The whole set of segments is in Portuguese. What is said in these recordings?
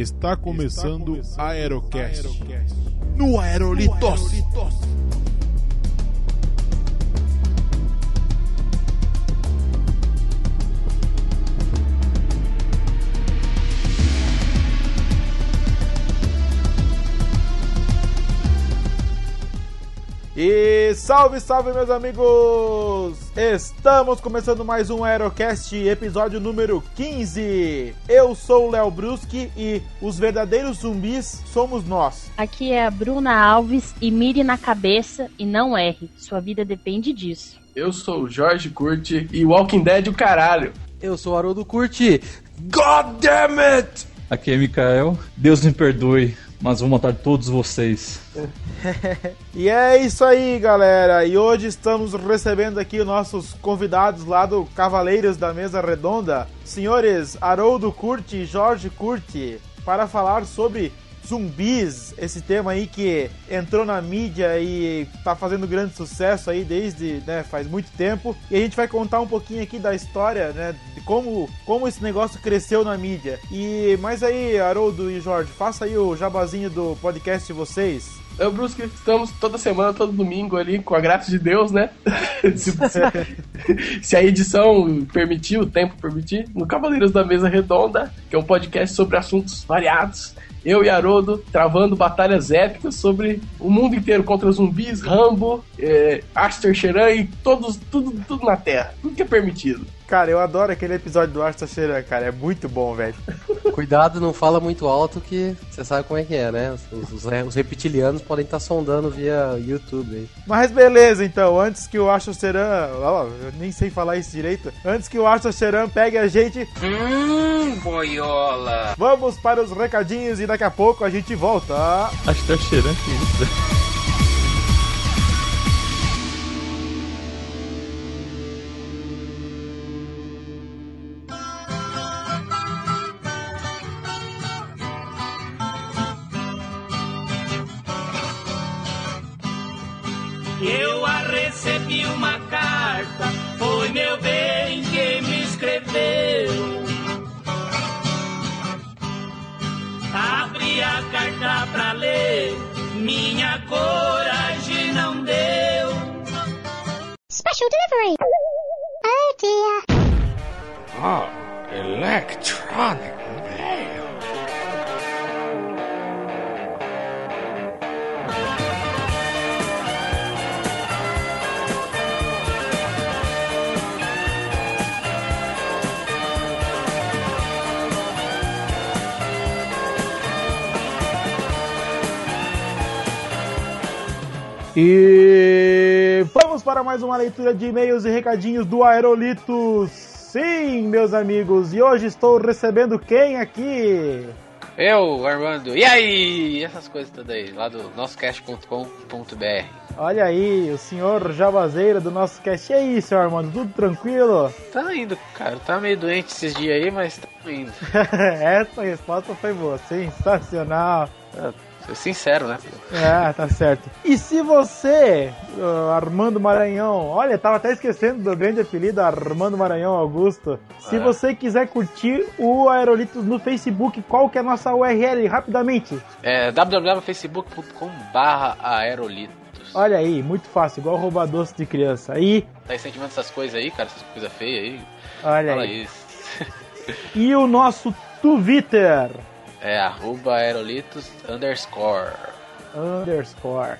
Está começando a Aerocast. No Aerolitos. E salve, salve, meus amigos! Estamos começando mais um Aerocast, episódio número 15. Eu sou o Léo Bruschi e os verdadeiros zumbis somos nós. Aqui é a Bruna Alves e mire na cabeça e não erre. Sua vida depende disso. Eu sou o Jorge Curti e Walking Dead o caralho. Eu sou o Haroldo Curti. God damn it! Aqui é Mikael. Deus me perdoe, mas vou matar todos vocês. e é isso aí, galera. E hoje estamos recebendo aqui nossos convidados lá do Cavaleiros da Mesa Redonda, senhores Haroldo Curti e Jorge Curti, para falar sobre zumbis, esse tema aí que entrou na mídia e tá fazendo grande sucesso aí desde, né, faz muito tempo. E a gente vai contar um pouquinho aqui da história, né, de como, como esse negócio cresceu na mídia. E mas aí, Haroldo e Jorge, faça aí o jabazinho do podcast de vocês. Eu, Brusque, estamos toda semana, todo domingo ali, com a graça de Deus, né? se, se, a edição permitir, o tempo permitir, no Cavaleiros da Mesa Redonda, que é um podcast sobre assuntos variados eu e Haroldo travando batalhas épicas sobre o mundo inteiro contra zumbis, Rambo, é, Aster e todos, tudo, tudo na Terra. Tudo que é permitido. Cara, eu adoro aquele episódio do Asta Sheeran, cara. É muito bom, velho. Cuidado, não fala muito alto que você sabe como é que é, né? Os, os, os reptilianos podem estar tá sondando via YouTube aí. Mas beleza, então. Antes que o Asta. Ó, eu nem sei falar isso direito. Antes que o Asta Sheeran pegue a gente... Hum, boiola. Vamos para os recadinhos e daqui a pouco a gente volta. Asta Sheeran, que isso? Eu a recebi uma carta, foi meu bem quem me escreveu. Abri a carta pra ler, minha coragem não deu. Special delivery! Oh dear! Oh, electronic E vamos para mais uma leitura de e-mails e recadinhos do Aerolitos. Sim, meus amigos, e hoje estou recebendo quem aqui? Eu, Armando. E aí? Essas coisas todas aí, lá do nossocast.com.br. Olha aí, o senhor Jabazeira do nosso cast. E aí, senhor Armando, tudo tranquilo? Tá indo, cara. Tá meio doente esses dias aí, mas tá indo. Essa resposta foi boa, sensacional. É Ser sincero, né? É, tá certo. E se você, uh, Armando Maranhão, olha, tava até esquecendo do grande apelido Armando Maranhão Augusto. Se é. você quiser curtir o Aerolitos no Facebook, qual que é a nossa URL, rapidamente? É www.facebook.com.br aerolitos. Olha aí, muito fácil, igual roubar doce de criança. Aí. Tá incentivando essas coisas aí, cara, essas coisas feias aí. Olha Fala aí. Isso. e o nosso Twitter? É arroba aerolitos underscore. Underscore.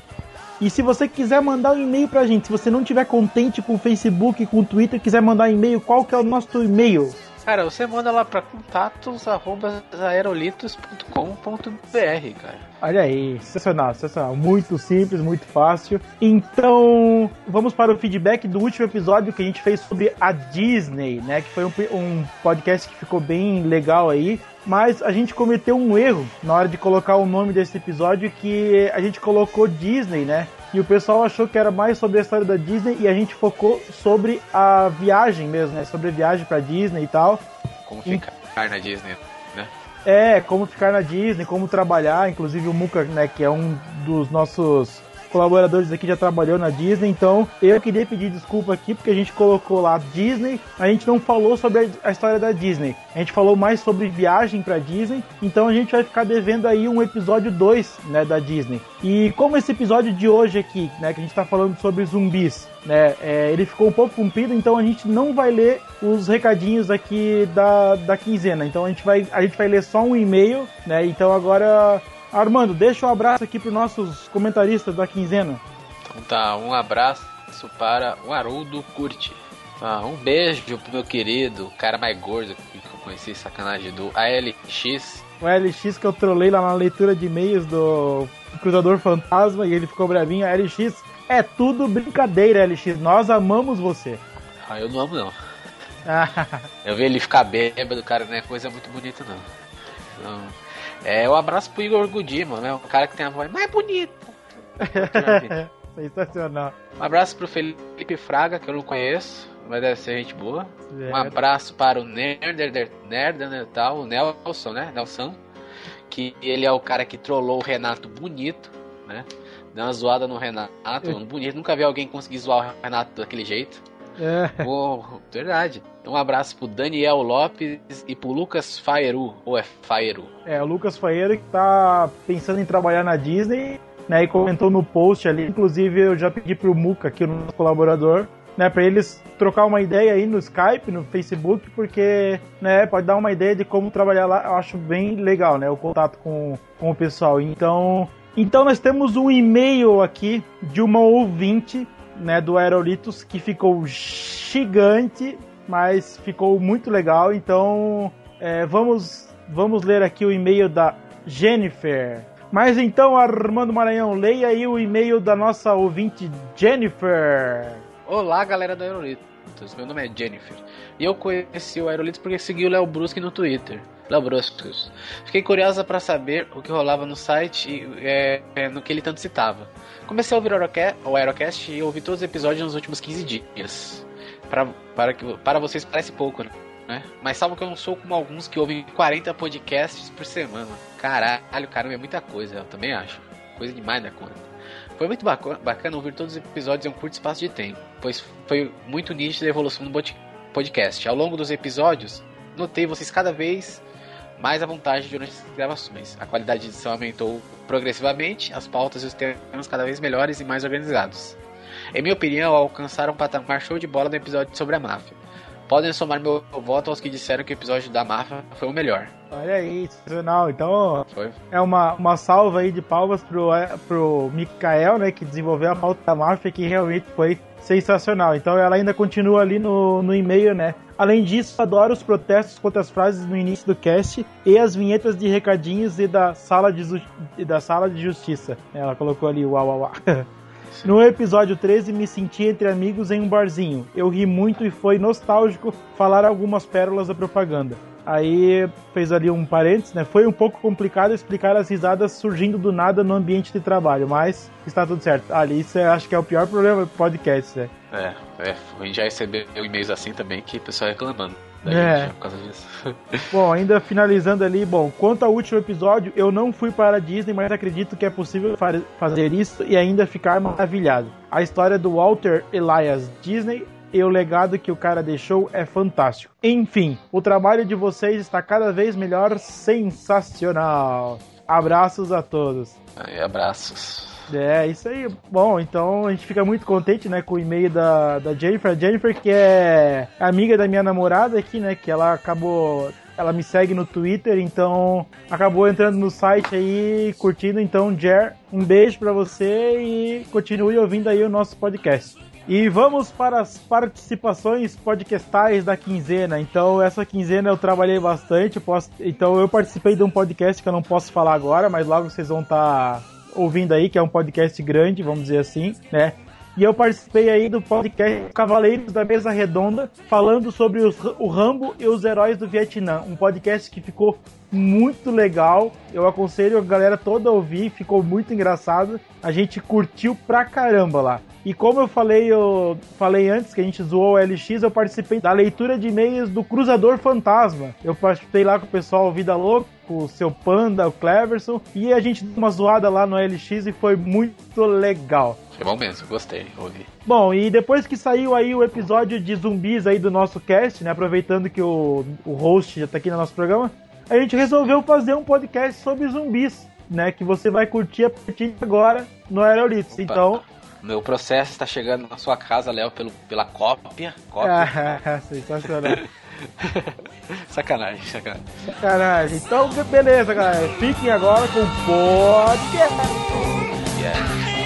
E se você quiser mandar um e-mail pra gente, se você não tiver contente com o Facebook, com o Twitter, quiser mandar um e-mail, qual que é o nosso e-mail? Cara, você manda lá pra contatos@aerolitos.com.br, cara. Olha aí, sensacional, sensacional. Muito simples, muito fácil. Então, vamos para o feedback do último episódio que a gente fez sobre a Disney, né? Que foi um, um podcast que ficou bem legal aí mas a gente cometeu um erro na hora de colocar o nome desse episódio que a gente colocou Disney, né? E o pessoal achou que era mais sobre a história da Disney e a gente focou sobre a viagem mesmo, né? Sobre a viagem para Disney e tal. Como ficar e... na Disney, né? É, como ficar na Disney, como trabalhar, inclusive o Muka, né, que é um dos nossos colaboradores aqui já trabalhou na Disney, então eu queria pedir desculpa aqui porque a gente colocou lá Disney, a gente não falou sobre a história da Disney. A gente falou mais sobre viagem para Disney, então a gente vai ficar devendo aí um episódio 2, né, da Disney. E como esse episódio de hoje aqui, né, que a gente tá falando sobre zumbis, né, é, ele ficou um pouco comprido, então a gente não vai ler os recadinhos aqui da, da quinzena. Então a gente vai a gente vai ler só um e-mail, né? Então agora Armando, deixa um abraço aqui para nossos comentaristas da quinzena. Então tá, um abraço para o Haroldo Curti. Ah, um beijo pro meu querido, o cara mais gordo que eu conheci, sacanagem, do ALX. O ALX que eu trolei lá na leitura de e-mails do Cruzador Fantasma e ele ficou bravinho. ALX, é tudo brincadeira, LX. Nós amamos você. Ah, eu não amo não. eu vi ele ficar bêbado, cara, não é coisa muito bonita não. Então, é, um abraço pro Igor Gudima, né? Um cara que tem a voz mais bonita. Sensacional. Um abraço pro Felipe Fraga, que eu não conheço, mas deve ser gente boa. Um abraço para o Nerder, Nerder, tal, o Nelson, né? Nelson. Que ele é o cara que trollou o Renato bonito, né? Deu uma zoada no Renato, bonito. Nunca vi alguém conseguir zoar o Renato daquele jeito. É. Oh, verdade. Um abraço pro Daniel Lopes e pro Lucas Faeru, ou é Faeru? É, o Lucas Faeru que tá pensando em trabalhar na Disney, né, e comentou no post ali, inclusive eu já pedi pro Muca, aqui o nosso colaborador, né, para eles trocar uma ideia aí no Skype, no Facebook, porque, né, pode dar uma ideia de como trabalhar lá, eu acho bem legal, né, o contato com, com o pessoal. Então, então nós temos um e-mail aqui de uma ouvinte né, do Aerolitos que ficou gigante, mas ficou muito legal. Então, é, vamos, vamos ler aqui o e-mail da Jennifer. Mas então, Armando Maranhão, leia aí o e-mail da nossa ouvinte Jennifer. Olá, galera do Aerolitos. Meu nome é Jennifer. E eu conheci o Aerolitos porque segui o Léo Brusque no Twitter. Léo Bruscos. Fiquei curiosa para saber o que rolava no site e é, é, no que ele tanto citava. Comecei a ouvir o Aerocast e ouvi todos os episódios nos últimos 15 dias. Pra, para, que, para vocês parece pouco, né? Mas salvo que eu não sou como alguns que ouvem 40 podcasts por semana. Caralho, caramba, é muita coisa, eu também acho. Coisa demais da conta. Foi muito bacana ouvir todos os episódios em um curto espaço de tempo, pois foi muito nítida a evolução do podcast. Ao longo dos episódios, notei vocês cada vez mais à vontade durante as gravações. A qualidade de edição aumentou progressivamente, as pautas e os temas cada vez melhores e mais organizados. Em minha opinião, alcançaram um patamar show de bola no episódio sobre a máfia. Podem somar meu voto aos que disseram que o episódio da máfia foi o melhor. Olha aí, sensacional. Então, foi. é uma, uma salva aí de palmas pro, é, pro Mikael, né, que desenvolveu a pauta da máfia, que realmente foi sensacional. Então ela ainda continua ali no, no e-mail, né? Além disso, adoro os protestos contra as frases no início do cast e as vinhetas de recadinhos e da sala de, da sala de justiça. Ela colocou ali o uau, uau, uau. No episódio 13, me senti entre amigos em um barzinho. Eu ri muito e foi nostálgico falar algumas pérolas da propaganda. Aí fez ali um parênteses, né? Foi um pouco complicado explicar as risadas surgindo do nada no ambiente de trabalho, mas está tudo certo. Ali isso é, acho que é o pior problema do podcast, né? É, é, a gente já recebeu e-mails assim também que o pessoal reclamando. É. Gente, por causa disso. bom, ainda finalizando ali, bom, quanto ao último episódio, eu não fui para a Disney, mas acredito que é possível fazer isso e ainda ficar maravilhado. A história do Walter Elias Disney e o legado que o cara deixou é fantástico. Enfim, o trabalho de vocês está cada vez melhor, sensacional. Abraços a todos. Aí, abraços. É, isso aí. Bom, então a gente fica muito contente, né, com o e-mail da, da Jennifer. A Jennifer, que é amiga da minha namorada aqui, né, que ela acabou ela me segue no Twitter, então acabou entrando no site aí, curtindo. Então, Jer, um beijo para você e continue ouvindo aí o nosso podcast. E vamos para as participações podcastais da quinzena. Então, essa quinzena eu trabalhei bastante. Posso... Então, eu participei de um podcast que eu não posso falar agora, mas logo vocês vão estar tá ouvindo aí, que é um podcast grande, vamos dizer assim, né? E eu participei aí do podcast Cavaleiros da Mesa Redonda, falando sobre os, o Rambo e os heróis do Vietnã. Um podcast que ficou muito legal. Eu aconselho a galera toda a ouvir, ficou muito engraçado. A gente curtiu pra caramba lá. E como eu falei, eu falei antes que a gente zoou o LX, eu participei da leitura de e-mails do Cruzador Fantasma. Eu participei lá com o pessoal Vida Louca, o seu Panda, o Cleverson, e a gente deu uma zoada lá no LX e foi muito legal. Foi bom mesmo, gostei, ouvi. Bom, e depois que saiu aí o episódio de zumbis aí do nosso cast, né, aproveitando que o, o host já tá aqui no nosso programa, a gente resolveu fazer um podcast sobre zumbis, né, que você vai curtir a partir de agora no Aerolitos. Então, Meu processo está chegando na sua casa, Léo, pelo, pela cópia. Cópia. ah, sensacional. Sacanagem, sacanagem. Sacanagem. Então, beleza, galera. Fiquem agora com o podcast. Yeah.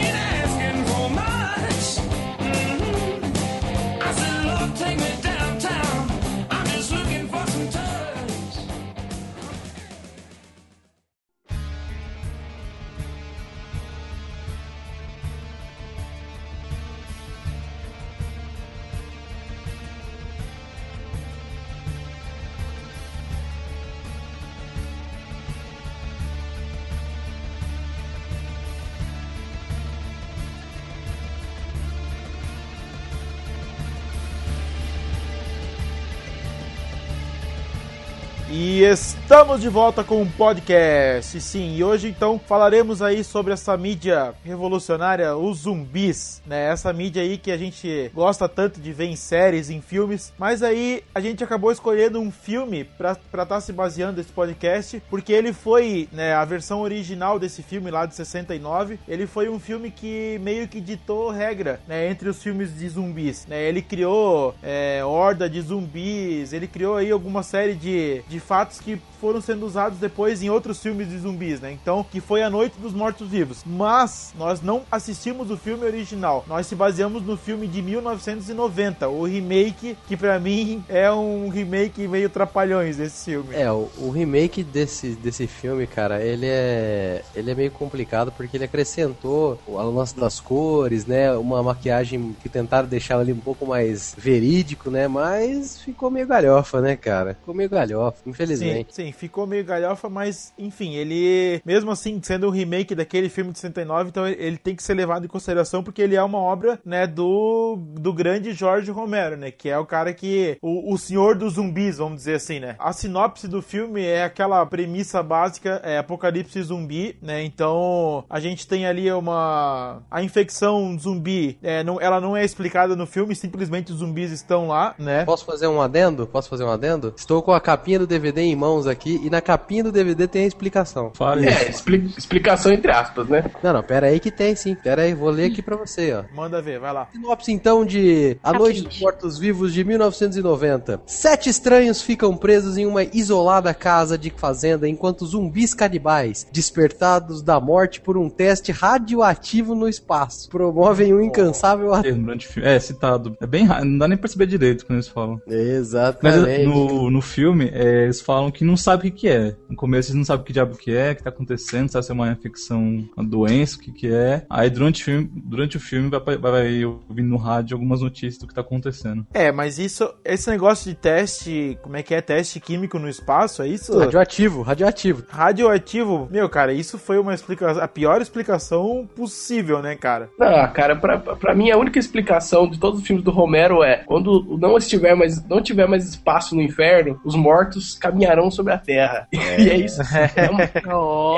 E estamos de volta com um podcast. Sim, e hoje então falaremos aí sobre essa mídia revolucionária, os zumbis, né? Essa mídia aí que a gente gosta tanto de ver em séries, em filmes. Mas aí a gente acabou escolhendo um filme pra estar tá se baseando nesse podcast, porque ele foi, né, a versão original desse filme lá de 69, ele foi um filme que meio que ditou regra, né, entre os filmes de zumbis, né? Ele criou é, horda de zumbis, ele criou aí alguma série de, de fatos que foram sendo usados depois em outros filmes de zumbis, né? Então, que foi A Noite dos Mortos-Vivos. Mas nós não assistimos o filme original. Nós se baseamos no filme de 1990, o remake, que pra mim é um remake meio trapalhões desse filme. É, o, o remake desse, desse filme, cara, ele é ele é meio complicado porque ele acrescentou o lance das cores, né? Uma maquiagem que tentaram deixar ali um pouco mais verídico, né? Mas ficou meio galhofa, né, cara? Ficou meio galhofa, infelizmente. Sim, sim, ficou meio galhofa, mas enfim, ele, mesmo assim, sendo um remake daquele filme de 69, então ele, ele tem que ser levado em consideração porque ele é uma obra, né, do, do grande Jorge Romero, né, que é o cara que, o, o senhor dos zumbis, vamos dizer assim, né. A sinopse do filme é aquela premissa básica, é apocalipse zumbi, né, então a gente tem ali uma, a infecção zumbi, é, não, ela não é explicada no filme, simplesmente os zumbis estão lá, né. Posso fazer um adendo? Posso fazer um adendo? Estou com a capinha do DVD em mãos aqui e na capinha do DVD tem a explicação. Fale. É, expli- explicação entre aspas, né? Não, não, pera aí que tem sim. Pera aí, vou ler aqui pra você, ó. Manda ver, vai lá. Sinopse então de A Noite dos Mortos-Vivos de 1990. Sete estranhos ficam presos em uma isolada casa de fazenda enquanto zumbis canibais, despertados da morte por um teste radioativo no espaço, promovem um incansável ataque. Termo durante o filme. É, citado. É bem raro, não dá nem pra perceber direito quando eles falam. Mas Exatamente. no, no filme, é, eles falam que não sabem o que, que é. No começo eles não sabem o que diabo que é, o que tá acontecendo, sabe se é uma infecção, uma doença, o que que é. Aí durante o filme, durante o filme vai, vai, vai ouvindo no rádio algumas notícias do que tá acontecendo. É, mas isso, esse negócio de teste, como é que é, teste químico no espaço, é isso? Radioativo, radioativo. Radioativo, meu, cara, isso foi uma explicação, a pior explicação possível, né, cara? Ah, cara, pra, pra mim a única explicação de todos os filmes do Romero é quando não estiver mais, não tiver mais espaço no inferno, os mortos caminharão sobre a terra. E é isso. É, um,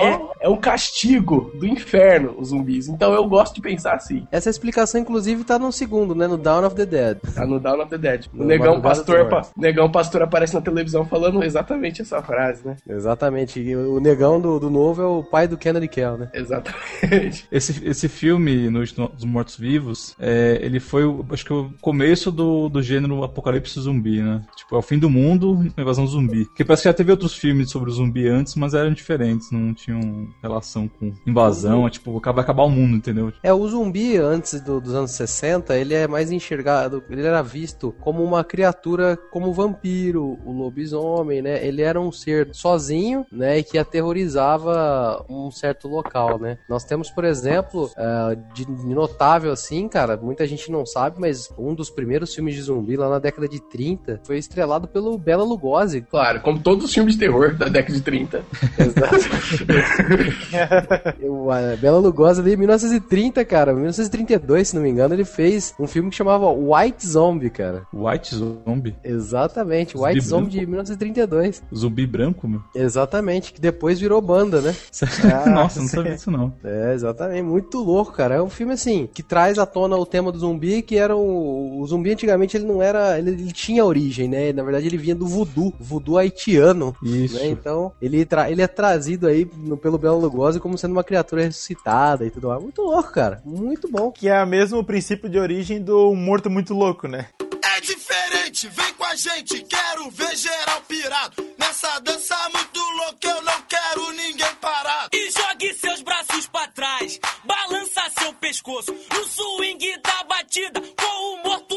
é, é um castigo do inferno, os zumbis. Então eu gosto de pensar assim. Essa explicação, inclusive, tá no segundo, né? No Dawn of the Dead. Tá no Dawn of the Dead. O No negão pastor, pa- negão pastor aparece na televisão falando exatamente essa frase, né? Exatamente. E o negão do, do novo é o pai do Kennedy Kell, né? Exatamente. Esse, esse filme, Noite dos Mortos-Vivos, é, ele foi, o- acho que, o começo do, do gênero apocalipse zumbi, né? Tipo, é o fim do mundo, uma invasão zumbi. Porque parece que já teve outros filmes sobre o zumbi antes, mas eram diferentes, não tinham relação com invasão, é tipo, vai acabar o mundo, entendeu? É, o zumbi, antes do- dos anos 60, ele é mais enxergado, ele era visto como uma criatura como o vampiro, o lobisomem, né? Ele era um ser sozinho, né? E que aterrorizava um certo local, né? Nós temos, por exemplo, eh, de notável assim, cara, muita gente não sabe, mas um dos primeiros filmes de zumbi lá na década de 30 foi estrelado pelo Bela Lugosi. Claro, como todos os filmes de terror da década de 30. O a Bela Lugosi ali, em 1930, cara, 1932, se não me engano, ele fez um filme que chamava White Zombie, cara. White Zombie. Exatamente, Zumbi White Zombie branco? de 1932. Zumbi branco, meu. Exatamente, que depois virou banda, né? Nossa, não sabia disso não. É, exatamente, muito louco, cara. É um filme assim que traz à tona o tema do zumbi, que era o, o zumbi antigamente ele não era, ele, ele tinha origem, né? Na verdade ele vinha do voodoo, voodoo haitiano. Isso. né? Então ele, tra- ele é trazido aí no- pelo Belo Lugosi como sendo uma criatura ressuscitada e tudo mais. Muito louco, cara. Muito bom. Que é o mesmo princípio de origem do morto muito louco, né? É diferente, vem com a gente, quero ver geral pirado. Nessa dança muito louca, eu não quero ninguém parado. E jogue seus braços pra trás, balança seu pescoço no swing da batida com o morto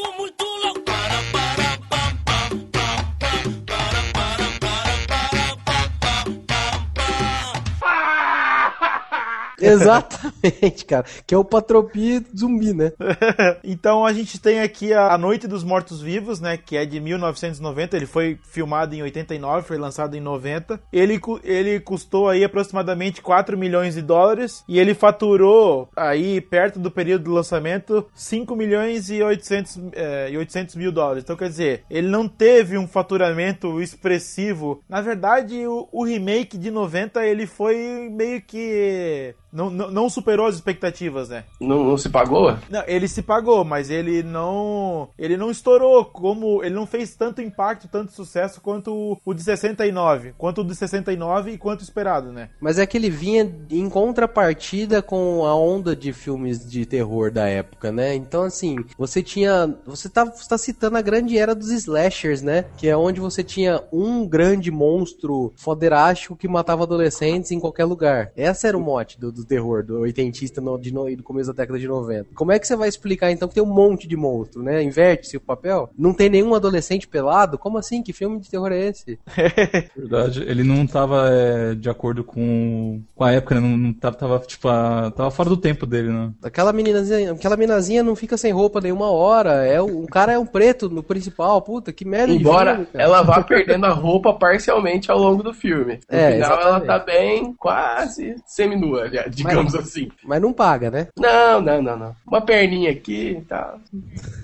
Exatamente, cara. Que é o Patropi zumbi, né? então a gente tem aqui a Noite dos Mortos Vivos, né? Que é de 1990. Ele foi filmado em 89, foi lançado em 90. Ele, ele custou aí aproximadamente 4 milhões de dólares. E ele faturou aí, perto do período do lançamento, 5 milhões e 800, eh, e 800 mil dólares. Então quer dizer, ele não teve um faturamento expressivo. Na verdade, o, o remake de 90 ele foi meio que. Não, não, não superou as expectativas, né? Não, não se pagou? Não, ele se pagou, mas ele não. Ele não estourou como. Ele não fez tanto impacto, tanto sucesso quanto o, o de 69. Quanto o de 69 e quanto esperado, né? Mas é que ele vinha em contrapartida com a onda de filmes de terror da época, né? Então, assim, você tinha. Você tá, você tá citando a grande era dos slashers, né? Que é onde você tinha um grande monstro foderástico que matava adolescentes em qualquer lugar. Essa era o mote do, do terror, do oitentista no, de no, do começo da década de 90. Como é que você vai explicar então que tem um monte de monstro, né? Inverte-se o papel? Não tem nenhum adolescente pelado? Como assim? Que filme de terror é esse? Verdade, ele não tava é, de acordo com, com a época, né? Não, não tava, tava, tipo, a- tava fora do tempo dele, né? Aquela meninazinha, aquela minazinha não fica sem roupa nenhuma hora. É o, o cara é um preto no principal. Puta, que merda de Embora filme, ela vá perdendo a roupa parcialmente ao longo do filme. No É, final ela exatamente. tá bem, quase seminua, já, digamos assim. Mas não paga, né? Não, não, não, não. Uma perninha aqui e tal.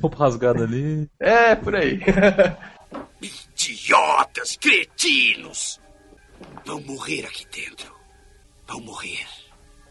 Roupa rasgada ali. É, por aí. Idiotas, cretinos! Vão morrer aqui dentro. Vão morrer.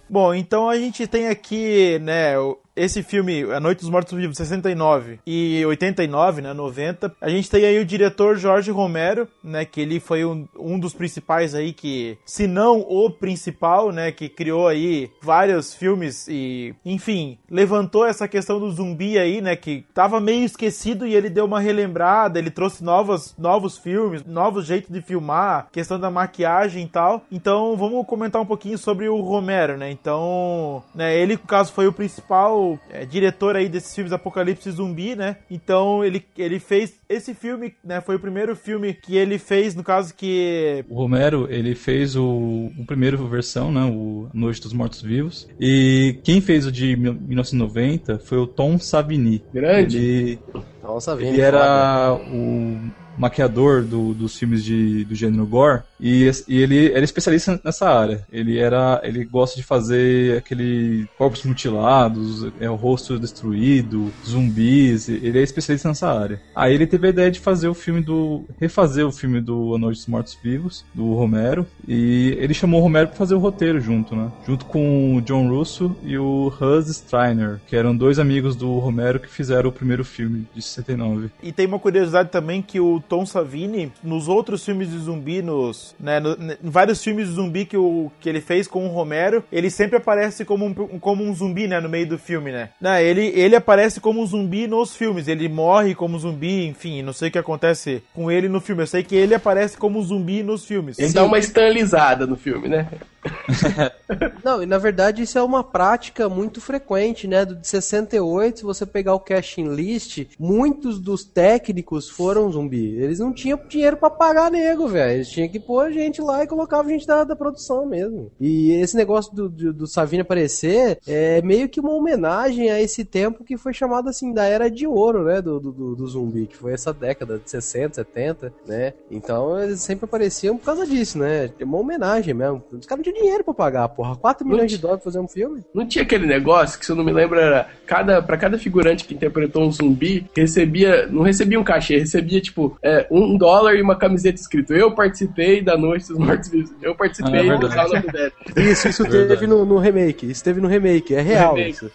Bom, então a gente tem aqui, né, esse filme, A Noite dos Mortos Vivos, 69 e 89, né, 90. A gente tem aí o diretor Jorge Romero, né, que ele foi um, um dos principais aí que, se não o principal, né, que criou aí vários filmes e, enfim, levantou essa questão do zumbi aí, né, que tava meio esquecido e ele deu uma relembrada, ele trouxe novos, novos filmes, novos jeitos de filmar, questão da maquiagem e tal. Então, vamos comentar um pouquinho sobre o Romero, né? Então, né, ele, no caso, foi o principal é, diretor aí desses filmes Apocalipse Zumbi, né? Então, ele, ele fez esse filme, né? Foi o primeiro filme que ele fez, no caso que O Romero, ele fez o, o primeiro versão, né, o Noite dos Mortos Vivos. E quem fez o de mil- 1990 foi o Tom Savini. Grande. Ele, Nossa, ele vendo. era o maquiador do- dos filmes de, do gênero gore e, e ele era especialista nessa área. Ele era, ele gosta de fazer aquele corpos mutilados, é o rosto destruído, zumbis. Ele é especialista nessa área. Aí ele teve a ideia de fazer o filme do refazer o filme do A Noite dos Mortos Vivos do Romero e ele chamou o Romero para fazer o roteiro junto, né? Junto com o John Russo e o Huz Streiner, que eram dois amigos do Romero que fizeram o primeiro filme de 69. E tem uma curiosidade também que o Tom Savini, nos outros filmes de zumbi, nos, né, no- em vários filmes de zumbi que, o, que ele fez com o Romero, ele sempre aparece como um, como um zumbi, né, no meio do filme, né? Né, ele, ele aparece como um zumbi nos filmes, ele morre como zumbi, enfim, não sei o que acontece com ele no filme. Eu sei que ele aparece como um zumbi nos filmes. Ele dá uma estanlizada no filme, né? Não, e na verdade isso é uma prática muito frequente, né? Do de 68, se você pegar o casting list, muitos dos técnicos foram zumbi. Eles não tinham dinheiro pra pagar nego, velho. Eles tinham que pôr gente lá e colocava gente da, da produção mesmo. E esse negócio do, do, do Savini aparecer é meio que uma homenagem a esse tempo que foi chamado assim da era de ouro, né? Do, do, do- zumbi, que foi essa década de 60, 70, né? Então eles sempre apareciam por causa disso, né? É uma homenagem mesmo. Os caras não dinheiro pra pagar, porra. 4 milhões de dólares pra fazer um filme? Não tinha aquele negócio que, se eu não me lembro, era cada, pra cada figurante que interpretou um zumbi, recebia, não recebia um cachê, recebia, tipo, é, um dólar e uma camiseta escrito Eu participei da Noite dos Mortos Vivos. Eu participei Ah, é do of Death. Isso, isso Verdade. teve no, no remake. Isso teve no remake, é real remake. isso.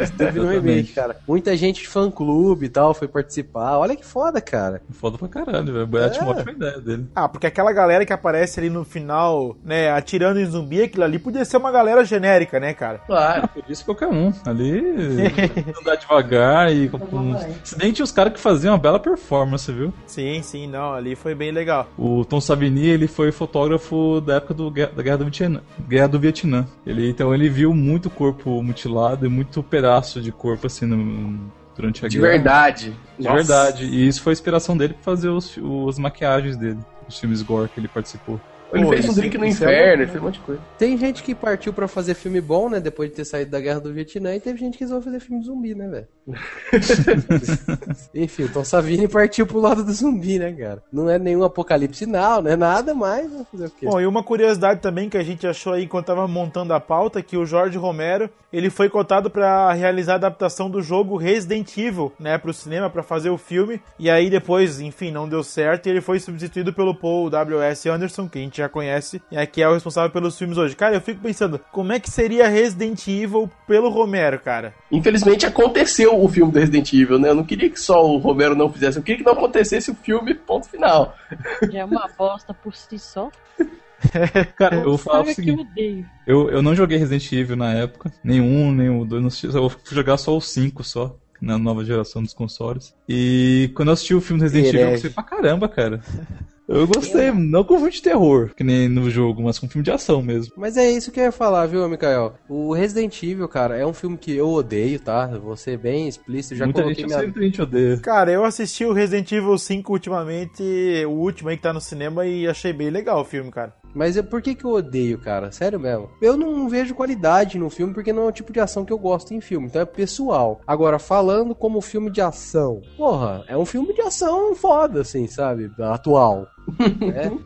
Isso teve no remake, cara. Muita gente de fã-clube e tal foi participar. Olha que foda, cara. Foda pra caralho, velho. É. ótima ideia dele. Ah, porque aquela galera que aparece ali no final, né, atirando em zumbi, aquilo ali podia ser uma galera genérica, né, cara? Claro. Podia ser qualquer um. Ali, andar devagar e com... Se que tinha os caras que faziam uma bela performance, viu? Sim, sim, não, ali foi bem legal. O Tom Savini, ele foi fotógrafo da época do, da Guerra do Vietnã. Guerra do Vietnã. Ele, então ele viu muito corpo mutilado e muito pedaço de corpo, assim, no- durante a De guerra. verdade. De Nossa. verdade. E isso foi a inspiração dele pra fazer os, os maquiagens dele. Os filmes gore que ele participou. Ele Pô, fez um drink no é inferno, bom. ele fez um monte de coisa. Tem gente que partiu pra fazer filme bom, né? Depois de ter saído da guerra do Vietnã, e teve gente que resolveu fazer filme de zumbi, né, velho? Enfim, o Tom Savini partiu pro lado do zumbi, né, cara? Não é nenhum apocalipse não, não é nada, mas vai fazer o quê? Bom, e uma curiosidade também que a gente achou aí enquanto tava montando a pauta, que o Jorge Romero, ele foi cotado pra realizar a adaptação do jogo Resident Evil, né, pro cinema, pra fazer o filme, e aí depois, enfim, não deu certo, e ele foi substituído pelo Paul W.S. Anderson, que a gente já conhece, e que é o responsável pelos filmes hoje. Cara, eu fico pensando, como é que seria Resident Evil pelo Romero, cara? Infelizmente aconteceu o filme do Resident Evil, né? Eu não queria que só o Romero não fizesse, eu queria que não acontecesse o filme, ponto final. Já é uma bosta por si só. Cara, eu vou falar o seguinte. Eu, eu não joguei Resident Evil na época. Nenhum, nem o dois. não Eu fui jogar só o 5 só. Na nova geração dos consoles. E quando eu assisti o filme do Resident Evil, eu gostei pra caramba, cara. Eu gostei, não com filme de terror, que nem no jogo, mas com filme de ação mesmo. Mas é isso que eu ia falar, viu, Mikael? O Resident Evil, cara, é um filme que eu odeio, tá? Eu Vou ser bem explícito, já Muita coloquei gente, minha... sempre a gente odeia. Cara, eu assisti o Resident Evil 5 ultimamente, o último aí que tá no cinema, e achei bem legal o filme, cara. Mas eu- por que que eu odeio, cara? Sério mesmo. Eu não vejo qualidade no filme porque não é o tipo de ação que eu gosto em filme, então é pessoal. Agora, falando como filme de ação, porra, é um filme de ação foda, assim, sabe? Atual.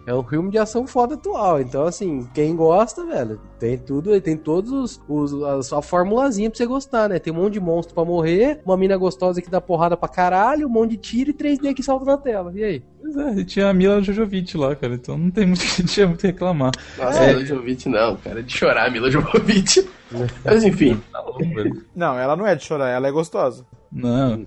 É, é um filme de ação foda atual. Então, assim, quem gosta, velho, tem tudo, tem todos os, os a formulazinha pra você gostar, né? Tem um monte de monstro pra morrer, uma mina gostosa que dá porrada pra caralho, um monte de tiro e 3D que salta na tela. E aí? Pois é, e tinha a Mila Jojovic lá, cara, então não tem muito, tinha muito reclamar. Nossa, Mila Jovovich não, cara, é de chorar, Mila Jovovich. Mas enfim, Tá. Não, ela não é de chorar, ela é gostosa. Não,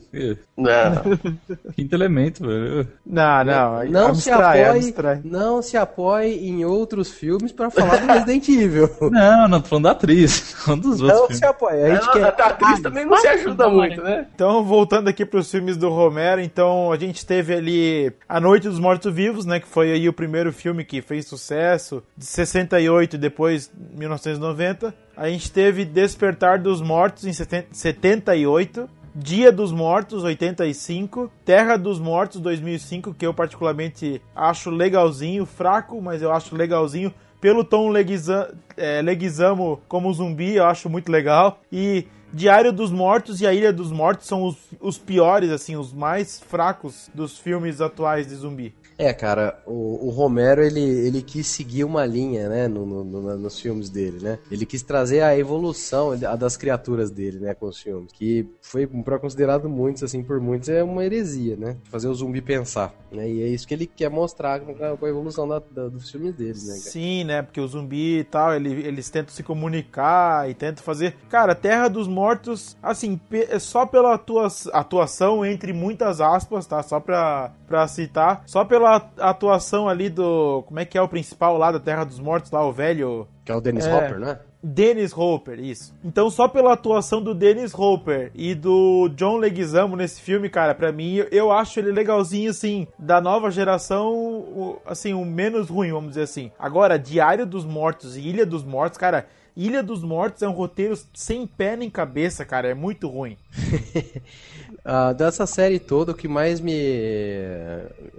não. quinto elemento, velho. Não, não, Não se abstrai, apoie, abstrai. não se apoie em outros filmes pra falar do Resident Evil. Não, não, tô falando da atriz, um dos outros Não filmes. se apoie. A gente Ela, quer. a atriz também não se ajuda muito, né? Então, voltando aqui pros filmes do Romero, então a gente teve ali A Noite dos Mortos-Vivos, né, que foi aí o primeiro filme que fez sucesso, de 68 e depois 1990. A gente teve Despertar dos Mortos em 70 78, Dia dos Mortos 85, Terra dos Mortos 2005, que eu particularmente acho legalzinho, fraco, mas eu acho legalzinho. Pelo tom Leguiza- é, Leguizamo como zumbi, eu acho muito legal. E Diário dos Mortos e A Ilha dos Mortos são os, os piores, assim, os mais fracos dos filmes atuais de zumbi. É, cara, o, o Romero ele, ele quis seguir uma linha, né, no, no- no- nos filmes dele, né? Ele quis trazer a evolução a das criaturas dele, né, com os filmes. Que foi pra considerado muitos, assim, por muitos, é uma heresia, né? Fazer o zumbi pensar, né? E é isso que ele quer mostrar com a, evolução da- da- dos filmes dele, né? cara? Sim, né? Porque o zumbi e tal, ele- eles tentam se comunicar e tentam fazer. Cara, Terra dos Mortos, assim, é só pela atua- atuação, entre muitas aspas, tá? Só pra, pra citar. Só pela atuação ali do. Como é que é o principal lá da Terra dos Mortos, lá, o velho. Que é o Dennis É. Hopper, né? Dennis Hopper, isso. Então, só pela atuação do Dennis Hopper e do John Leguizamo nesse filme, cara, pra mim, eu- acho ele legalzinho, assim, da nova geração, assim, o menos ruim, vamos dizer assim. Agora, Diário dos Mortos e Ilha dos Mortos, cara, Ilha dos Mortos é um roteiro sem pé nem cabeça, cara, é muito ruim. Ah, dessa série toda, o que mais me.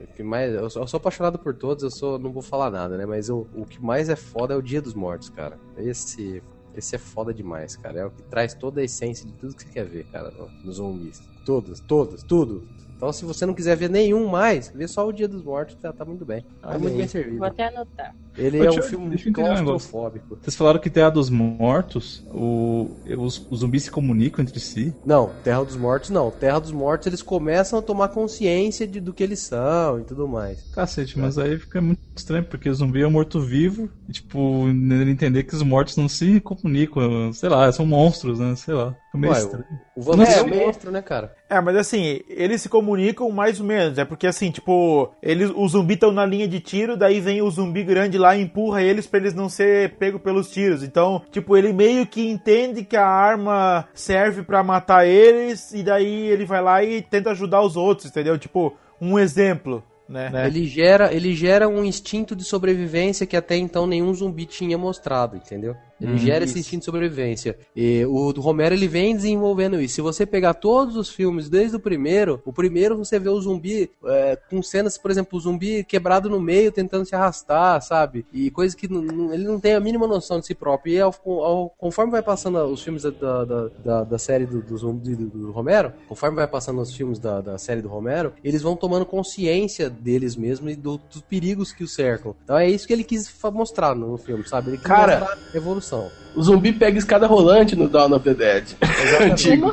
o que mais, eu sou, eu sou apaixonado por todos, eu sou, não vou falar nada, né? Mas o, o que mais é foda é o Dia dos Mortos, cara. Esse, esse é foda demais, cara. É o que traz toda a essência de tudo que você quer ver, cara, no- nos zumbis. todas, todas, tudo. Então, se você não quiser ver nenhum mais, vê só o Dia dos Mortos, tá, tá muito bem. Tá Olha muito bem servido. Vou até anotar. Ele Ô, é um eu- filme eu entender um claustrofóbico. Vocês falaram que Terra dos Mortos, o, os, os zumbis se comunicam entre si. Não, Terra dos Mortos não. Terra dos Mortos eles começam a tomar consciência de, do que eles são e tudo mais. Cacete, mas aí fica muito estranho, porque o zumbi é um morto-vivo, e, tipo, ele entender que os mortos não se comunicam, sei lá, são monstros, né? Sei lá. Fica meio Ué, estranho. O vampiro é, É, um monstro, né, cara? É, mas assim, eles se comunicam mais ou menos. É porque assim, tipo, eles, os zumbis estão na linha de tiro, daí vem o zumbi grande lá e empurra eles pra eles não ser pego pelos tiros. Então, tipo, ele meio que entende que a arma serve pra matar eles, e daí ele vai lá e tenta ajudar os outros, entendeu? Tipo, um exemplo, né? Ele gera, ele gera um instinto de sobrevivência que até então nenhum zumbi tinha mostrado, entendeu? Ele Hum, gera esse isso. instinto de sobrevivência. E o do Romero ele vem desenvolvendo isso. Se você pegar todos os filmes desde o primeiro, o primeiro você vê o zumbi é, com cenas, por exemplo, o zumbi quebrado no meio tentando se arrastar, sabe? E coisas que ele não tem a mínima noção de si próprio. E ao- ao- conforme vai passando os filmes da, da, da- da- série do, do zumbi do, do Romero, conforme vai passando os filmes da, da série do Romero, eles vão tomando consciência deles mesmos e do- dos perigos que os cercam. Então é isso que ele quis mostrar no filme, sabe? Ele quis Cara, mostrar a evolução. O zumbi pega escada rolante no Dawn of the Dead. Antigo.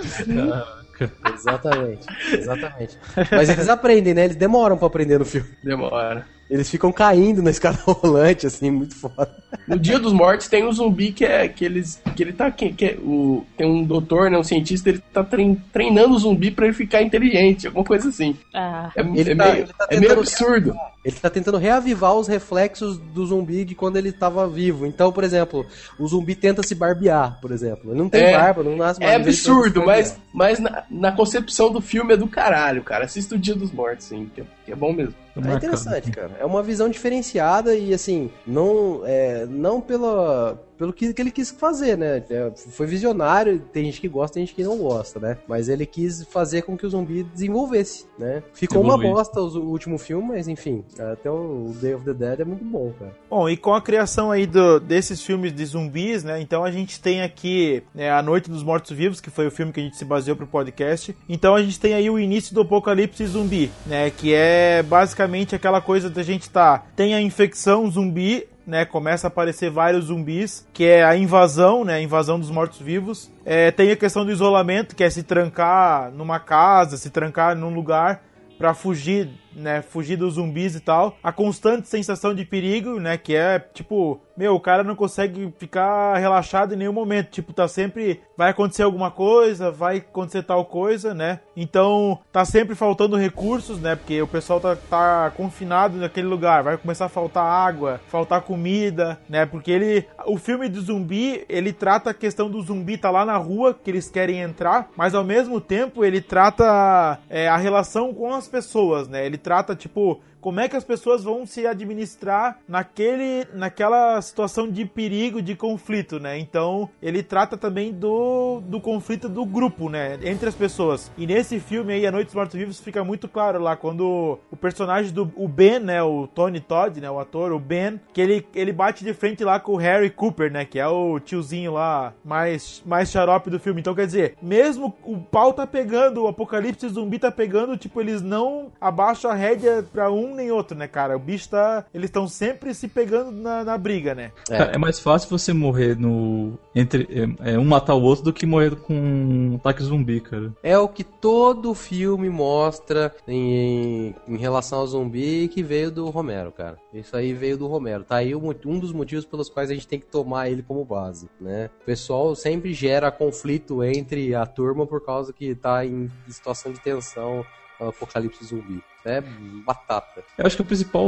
Exatamente, exatamente. Mas eles aprendem, né? Eles demoram pra aprender no filme. Demora. Eles ficam caindo na escada rolante, assim, muito foda. No Dia dos Mortos tem um zumbi que é que eles que ele tá que, que é o tem um doutor, né, um cientista, ele tá trein- treinando o zumbi pra ele ficar inteligente, alguma coisa assim. Ah, É, Ele é tá- meio, ele tá é meio absurdo. Ele tá tentando reavivar os reflexos do zumbi de quando ele tava vivo. Então, por exemplo, o zumbi tenta se barbear, por exemplo. Ele não tem É, barba, não nasce mais. É absurdo, mas, mas na, na concepção do filme é do caralho, cara. Assista o Dia dos Mortos, sim, que é, que é bom mesmo. É marcado interessante, cara. É uma visão diferenciada e assim, não é, não pela pelo que, que ele quis fazer, né? É, foi visionário, tem gente que gosta, tem gente que não gosta, né? Mas ele quis fazer com que o zumbi desenvolvesse, né? Ficou uma bosta os- o último filme, mas enfim, até o Day of the Dead é muito bom, cara. Bom, e com a criação aí do- desses filmes de zumbis, né? Então a gente tem aqui né, A Noite dos Mortos Vivos, que foi o filme que a gente se baseou pro podcast. Então a gente tem aí o início do apocalipse zumbi, né? Que é basicamente aquela coisa da gente tá. Tem a infecção zumbi. Né, começa a aparecer vários zumbis, que é a invasão, né, a invasão dos mortos-vivos. É, tem a questão do isolamento, que é se trancar numa casa, se trancar num lugar pra fugir, né, fugir dos zumbis e tal. A constante sensação de perigo, né, que é tipo, meu, o cara não consegue ficar relaxado em nenhum momento, tipo, tá sempre vai acontecer alguma coisa, vai acontecer tal coisa, né? Então, tá sempre faltando recursos, né? Porque o pessoal tá, tá confinado naquele lugar, vai começar a faltar água, faltar comida, né? Porque ele o filme do zumbi, ele trata a questão do zumbi tá lá na rua que eles querem entrar, mas ao mesmo tempo ele trata é, a relação com as pessoas, né? Ele trata tipo como é que as pessoas vão se administrar naquele, naquela situação de perigo, de conflito, né? Então, ele trata também do, do conflito do grupo, né? Entre as pessoas. E nesse filme aí, A Noite dos Mortos Vivos, fica muito claro lá, quando o personagem do o Ben, né? O Tony Todd, né? O ator, o Ben, que ele, ele bate de frente lá com o Harry Cooper, né? Que é o tiozinho lá, mais, mais xarope do filme. Então, quer dizer, mesmo o pau tá pegando, o apocalipse zumbi tá pegando, tipo, eles não abaixam a rédea pra um nem outro, né, cara? O bicho tá. Eles estão sempre se pegando na, na briga, né? Cara, É mais fácil você morrer no. Entre. É, é, um matar o outro do que morrer com um ataque zumbi, cara. É o que todo filme mostra em, em relação ao zumbi que veio do Romero, cara. Isso aí veio do Romero. Tá aí um, um dos motivos pelos quais a gente tem que tomar ele como base, né? O pessoal sempre gera conflito entre a turma por causa que tá em situação de tensão apocalipse zumbi. É batata. Eu acho que o principal.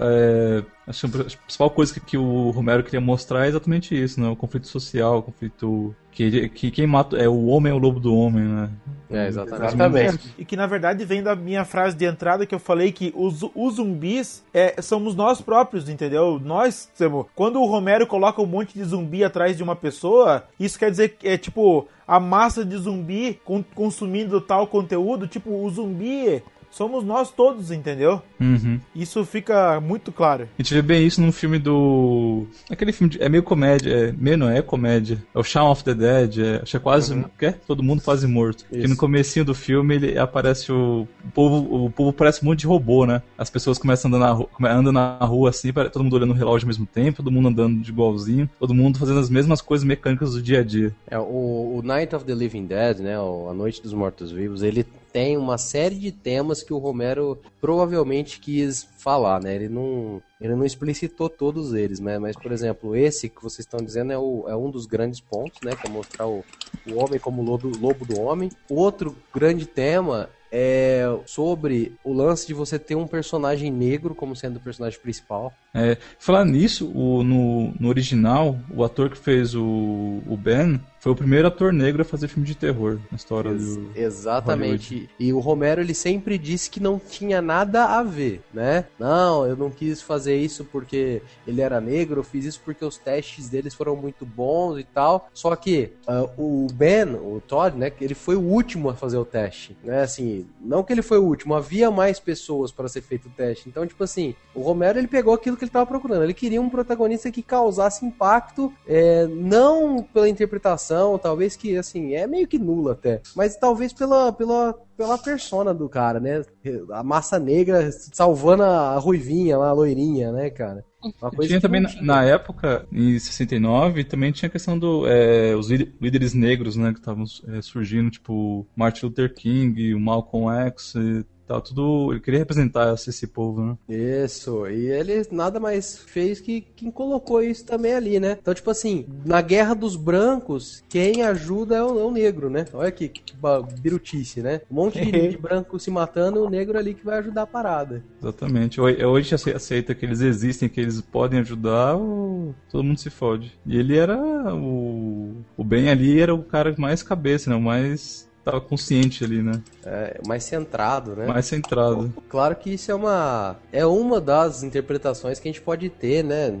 É, acho que a principal coisa que, que o Romero queria mostrar é exatamente isso, né? O conflito social, o conflito. Que, que quem mata. É o homem é o lobo do homem, né? É, exatamente. Exatamente. E que na verdade vem da minha frase de entrada que eu falei que os, os zumbis é, somos nós próprios, entendeu? Nós, temos- quando o Romero coloca um monte de zumbi atrás de uma pessoa, isso quer dizer que é tipo a massa de zumbi con- consumindo tal conteúdo, tipo o zumbi somos nós todos, entendeu? Uhum. Isso fica muito claro. A gente vê bem isso num filme do. Aquele filme de... é meio comédia, é meio não é comédia. É o Shaun of the Dead, é... acho que é quase. Uhum. Que é? Todo mundo quase morto. Que Isso. no comecinho do filme ele aparece o... o povo, o povo parece um monte de robô, né? As pessoas começam andando na rua, andam na rua assim, todo mundo olhando o relógio ao mesmo tempo, todo mundo andando de igualzinho, todo mundo fazendo as mesmas coisas mecânicas do dia a dia. É, o, o Night of the Living Dead, né, o A Noite dos Mortos Vivos, ele tem uma série de temas que o Romero provavelmente quis falar, né? Ele não, ele não explicitou todos eles, né? Mas, por exemplo, esse que vocês estão dizendo é, o, é um dos grandes pontos, né? Que é mostrar o, o homem como lobo, lobo do homem. Outro grande tema é sobre o lance de você ter um personagem negro como sendo o personagem principal. É, falar nisso, o- no, no original, o ator que fez o, o Ben foi o primeiro ator negro a fazer filme de terror na história Ex- do. exatamente. E o Romero ele sempre disse que não tinha nada a ver, né? Não, eu não quis fazer isso porque ele era negro, eu fiz isso porque os testes deles foram muito bons e tal. Só que ah, o Ben, o Todd, né, ele foi o último a fazer o teste, né? Assim, não que ele foi o último, havia mais pessoas para ser feito o teste. Então, tipo assim, o Romero ele pegou aquilo que ele estava procurando. Ele queria um protagonista que causasse impacto, é, não pela interpretação, talvez que assim é meio que nula até, mas talvez pela pela pela persona do cara, né? A massa negra salvando a ruivinha lá, a loirinha, né, cara? Uma coisa Tinha também na, na época, em 69, também tinha a questão do é, líderes negros, né, que estavam é, surgindo, tipo Martin Luther King, o Malcolm X, tal, tudo. Ele queria representar esse, esse povo, né? Isso, e ele nada mais fez que quem colocou isso também ali, né? Então, tipo assim, na guerra dos brancos, quem ajuda é o, é o negro, né? Olha que, que ba- birutice, né? Um monte de, de branco se matando, o negro ali que vai ajudar a parada. Exatamente. Hoje hoje a gente ace- aceita que eles existem, que eles podem ajudar, ou todo mundo se fode. E ele era o. O Ben ali era o cara mais cabeça, né? O mais. Tava consciente ali, né? É, mais centrado, né? Mais centrado. Claro que isso é uma é uma das interpretações que a gente pode ter, né?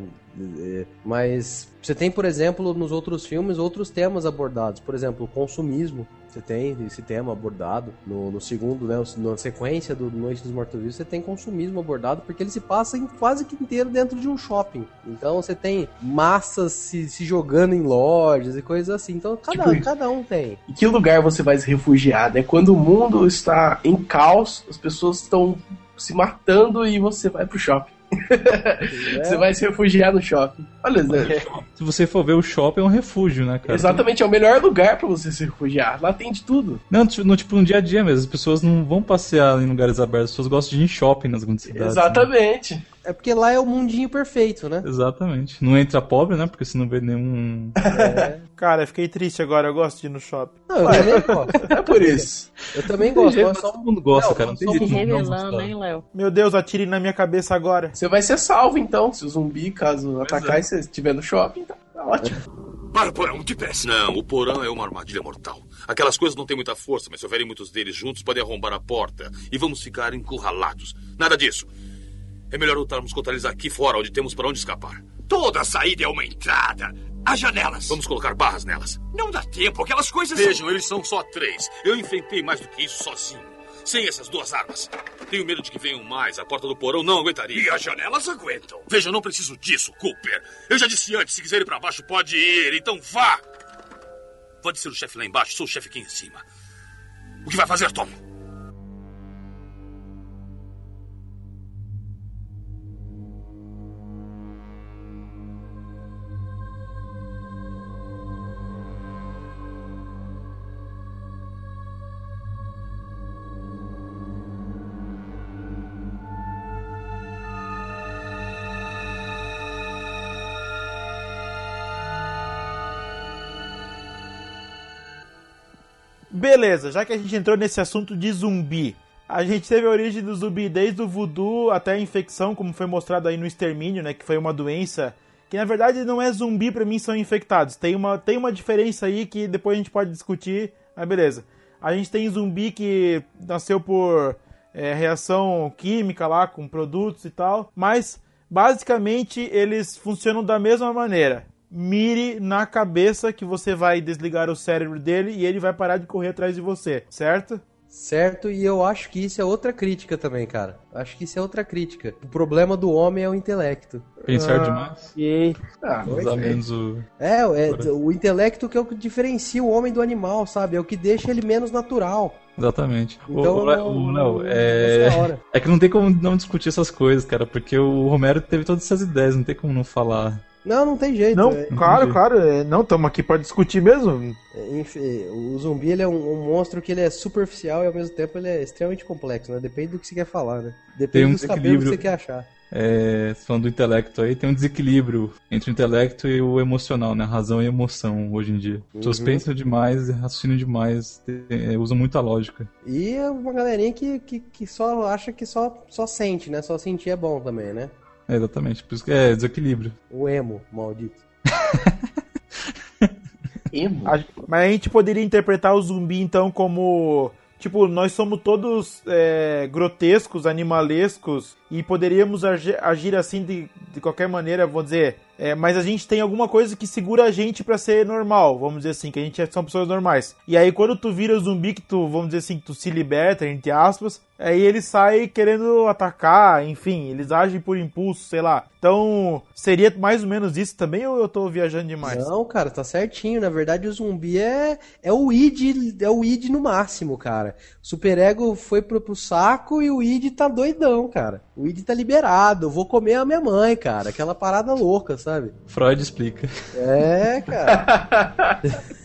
É, Mas você tem, por exemplo, nos outros filmes, outros temas abordados. Por exemplo, o consumismo. Você tem esse tema abordado. No, no segundo, né? Na sequência do Noite dos Mortos-Vivos, você tem consumismo abordado, porque ele se passa em quase que inteiro dentro de um shopping. Então você tem massas se, se jogando em lojas e coisas assim. Então cada, Tipo, cada um tem. Em que lugar você vai se refugiar, né? Quando o mundo está em caos, as pessoas estão se matando e você vai pro shopping. Você vai se refugiar no shopping. Olha, Zé, Se você for ver o shopping é um refúgio, né, cara? exatamente, é o melhor lugar pra você se refugiar. Lá tem de tudo. Não, tipo, no, tipo, no dia a dia mesmo. As pessoas não vão passear em lugares abertos, as pessoas gostam de ir em shopping nas grandes cidades. né? É porque lá é o mundinho perfeito, né? Exatamente. Não entra pobre, né? Porque você não vê nenhum. Cara, eu fiquei triste agora, eu gosto de ir no shopping. Não, eu também gosto. É por isso. Eu também gosto. jeito, só- todo mundo gosta, Não, cara. Não tem jeito revelando, hein, Léo? Meu Deus, atire na minha cabeça agora. Você vai ser salvo então, se o zumbi, caso atacar e você estiver no shopping, tá, tá ótimo. Para, porão, de pés. Não, o porão é uma armadilha mortal. Aquelas coisas não têm muita força, mas se houverem muitos deles juntos, podem arrombar a porta e vamos ficar encurralados. Nada disso. É melhor lutarmos contra eles aqui fora, onde temos para onde escapar. Toda saída é uma entrada. As janelas. Vamos colocar barras nelas. Não dá tempo, aquelas coisas. Vejam, eles são só três. Eu enfrentei mais do que isso sozinho. Sem essas duas armas. Tenho medo de que venham mais. A porta do porão não aguentaria. E as janelas aguentam. Veja, eu não preciso disso, Cooper. Eu já disse antes, se quiser ir pra baixo, pode ir. Então vá. Pode ser o chefe lá embaixo, sou o chefe aqui em cima. O que vai fazer, Tom? Beleza, já que a gente entrou nesse assunto de zumbi, a gente teve a origem do zumbi desde o voodoo até a infecção, como foi mostrado aí no extermínio, né, que foi uma doença que na verdade não é zumbi, pra mim são infectados. Tem uma, tem uma diferença aí que depois a gente pode discutir, mas beleza. A gente tem zumbi que nasceu por é, reação química lá com produtos e tal, mas basicamente eles funcionam da mesma maneira. Mire na cabeça que você vai desligar o cérebro dele e ele vai parar de correr atrás de você, certo? Certo, e eu acho que isso é outra crítica também, cara. Acho que isso é outra crítica. O problema do homem é o intelecto. Pensar Ah, demais. E Ah, Mais ou menos o. É, é o intelecto que é o que diferencia o homem do animal, sabe? É o que deixa ele menos natural. Exatamente. O- Então, o, o não- é... hora. é que não tem como não discutir essas coisas, cara, porque o Romero teve todas essas ideias, não tem como não falar. Não, não tem jeito. Não, é- claro, claro. é, Não, estamos aqui para discutir mesmo. é, enfim, o zumbi ele é um, um monstro que ele é superficial e ao mesmo tempo ele é extremamente complexo, né? Depende do que você quer falar, né? Depende um dos cabelos que você quer achar. É, falando do intelecto aí, tem um desequilíbrio entre o intelecto e o emocional, né? Razão e emoção hoje em dia. As pessoas Uhum. pensam demais, raciocinam demais, tem- é, usam muita lógica. E é uma galerinha que, que, que só acha que só, só sente, né? Só sentir é bom também, né? É, exatamente, por isso que é desequilíbrio. O emo, maldito. emo. A- Mas a gente poderia interpretar o zumbi então como. Tipo, nós somos todos é, grotescos, animalescos, e poderíamos agi- agir assim de, de qualquer maneira, vou dizer. É, mas a gente tem alguma coisa que segura a gente pra ser normal, vamos dizer assim, que a gente é- são pessoas normais. E aí quando tu vira zumbi, que tu, vamos dizer assim, tu se liberta, entre aspas, aí ele sai querendo atacar, enfim, eles agem por impulso, sei lá. Então, seria mais ou menos isso também, ou eu tô viajando demais? Não, cara, tá certinho. Na verdade, o zumbi é, é o id, é o id no máximo, cara. O superego foi pro, pro saco e o id tá doidão, cara. O id tá liberado. Eu vou comer a minha mãe, cara. Aquela parada louca, sabe? Freud explica. É, cara.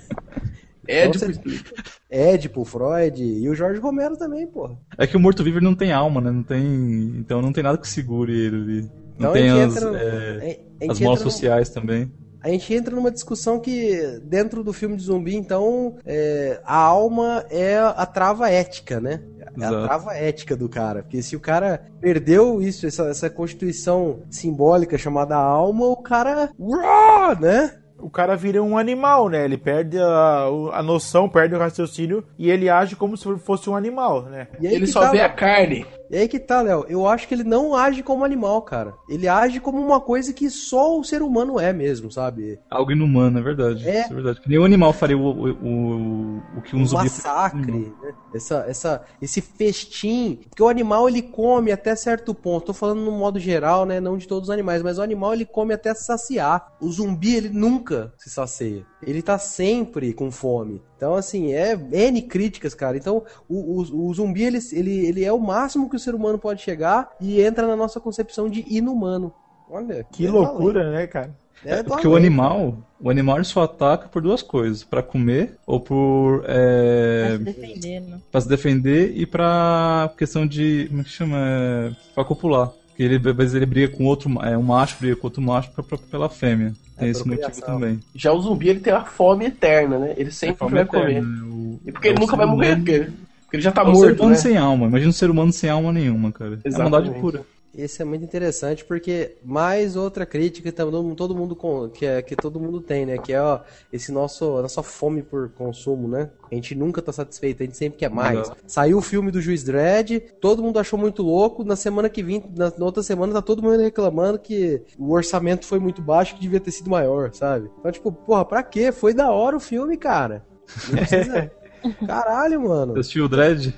É, Então tipo, explica. Édipo, Freud e o Jorge Romero também, porra. É que o morto-vivo não tem alma, né? Não tem. Então não tem nada que segure ele ali. Não Então tem as, no- é, as molas entra no- sociais também. A gente entra numa discussão que, dentro do filme de zumbi, então, é, a alma é a trava ética, né? É a trava ética do cara. Porque se o cara perdeu isso, essa, essa constituição simbólica chamada alma, o cara. Uá, né? o cara vira um animal, né? Ele perde a, a noção, perde o raciocínio e ele age como se fosse um animal, né? E Ele só tá, vê a carne. E aí que tá, Léo. Eu acho que ele não age como animal, cara. Ele age como uma coisa que só o ser humano é mesmo, sabe? Algo inumano, é verdade. É. É verdade. Que nenhum animal faria o, o, o, o que um um zumbi massacre, né? essa, essa, esse festim, porque o animal ele come até certo ponto. Tô falando no modo geral, né? Não de todos os animais, mas o animal ele come até saciar. O zumbi ele nunca se sacia. Ele tá sempre com fome. Então, assim, é N críticas, cara. Então, o, o, o zumbi, ele, ele, ele é o máximo que o ser humano pode chegar e entra na nossa concepção de inumano. Olha, Que é loucura, né, cara? além. É do Porque o além. animal, o animal só ataca por duas coisas, Pra comer ou por é, Pra se defender, né? pra se defender e pra questão de como é que chama, é, para copular. Porque ele, às vezes ele briga com outro, é, um macho briga com outro macho pra, pra- pela fêmea. Tem É esse motivo também. Já o zumbi, ele tem a fome eterna, né? Ele sempre Fome vai eterna, comer. né? O- E porque ele é nunca ser vai morrer, porque ele, porque ele já tá é o ser morto, humano né? sem alma. Imagina um ser humano sem alma nenhuma, cara. É Exatamente. maldade pura. Esse é muito interessante porque mais outra crítica que todo, mundo que, é, que todo mundo tem, né? Que é ó, esse nosso a nossa fome por consumo, né? A gente nunca tá satisfeito, a gente sempre quer mais. Exato. Saiu o filme do Juiz Dredd, todo mundo achou muito louco. Na semana que vem, na, na outra semana, tá todo mundo reclamando que o orçamento foi muito baixo, que devia ter sido maior, sabe? Então, tipo, porra, pra quê? Foi da hora o filme, cara. Não precisa... Caralho, mano. Você assistiu o Dredd?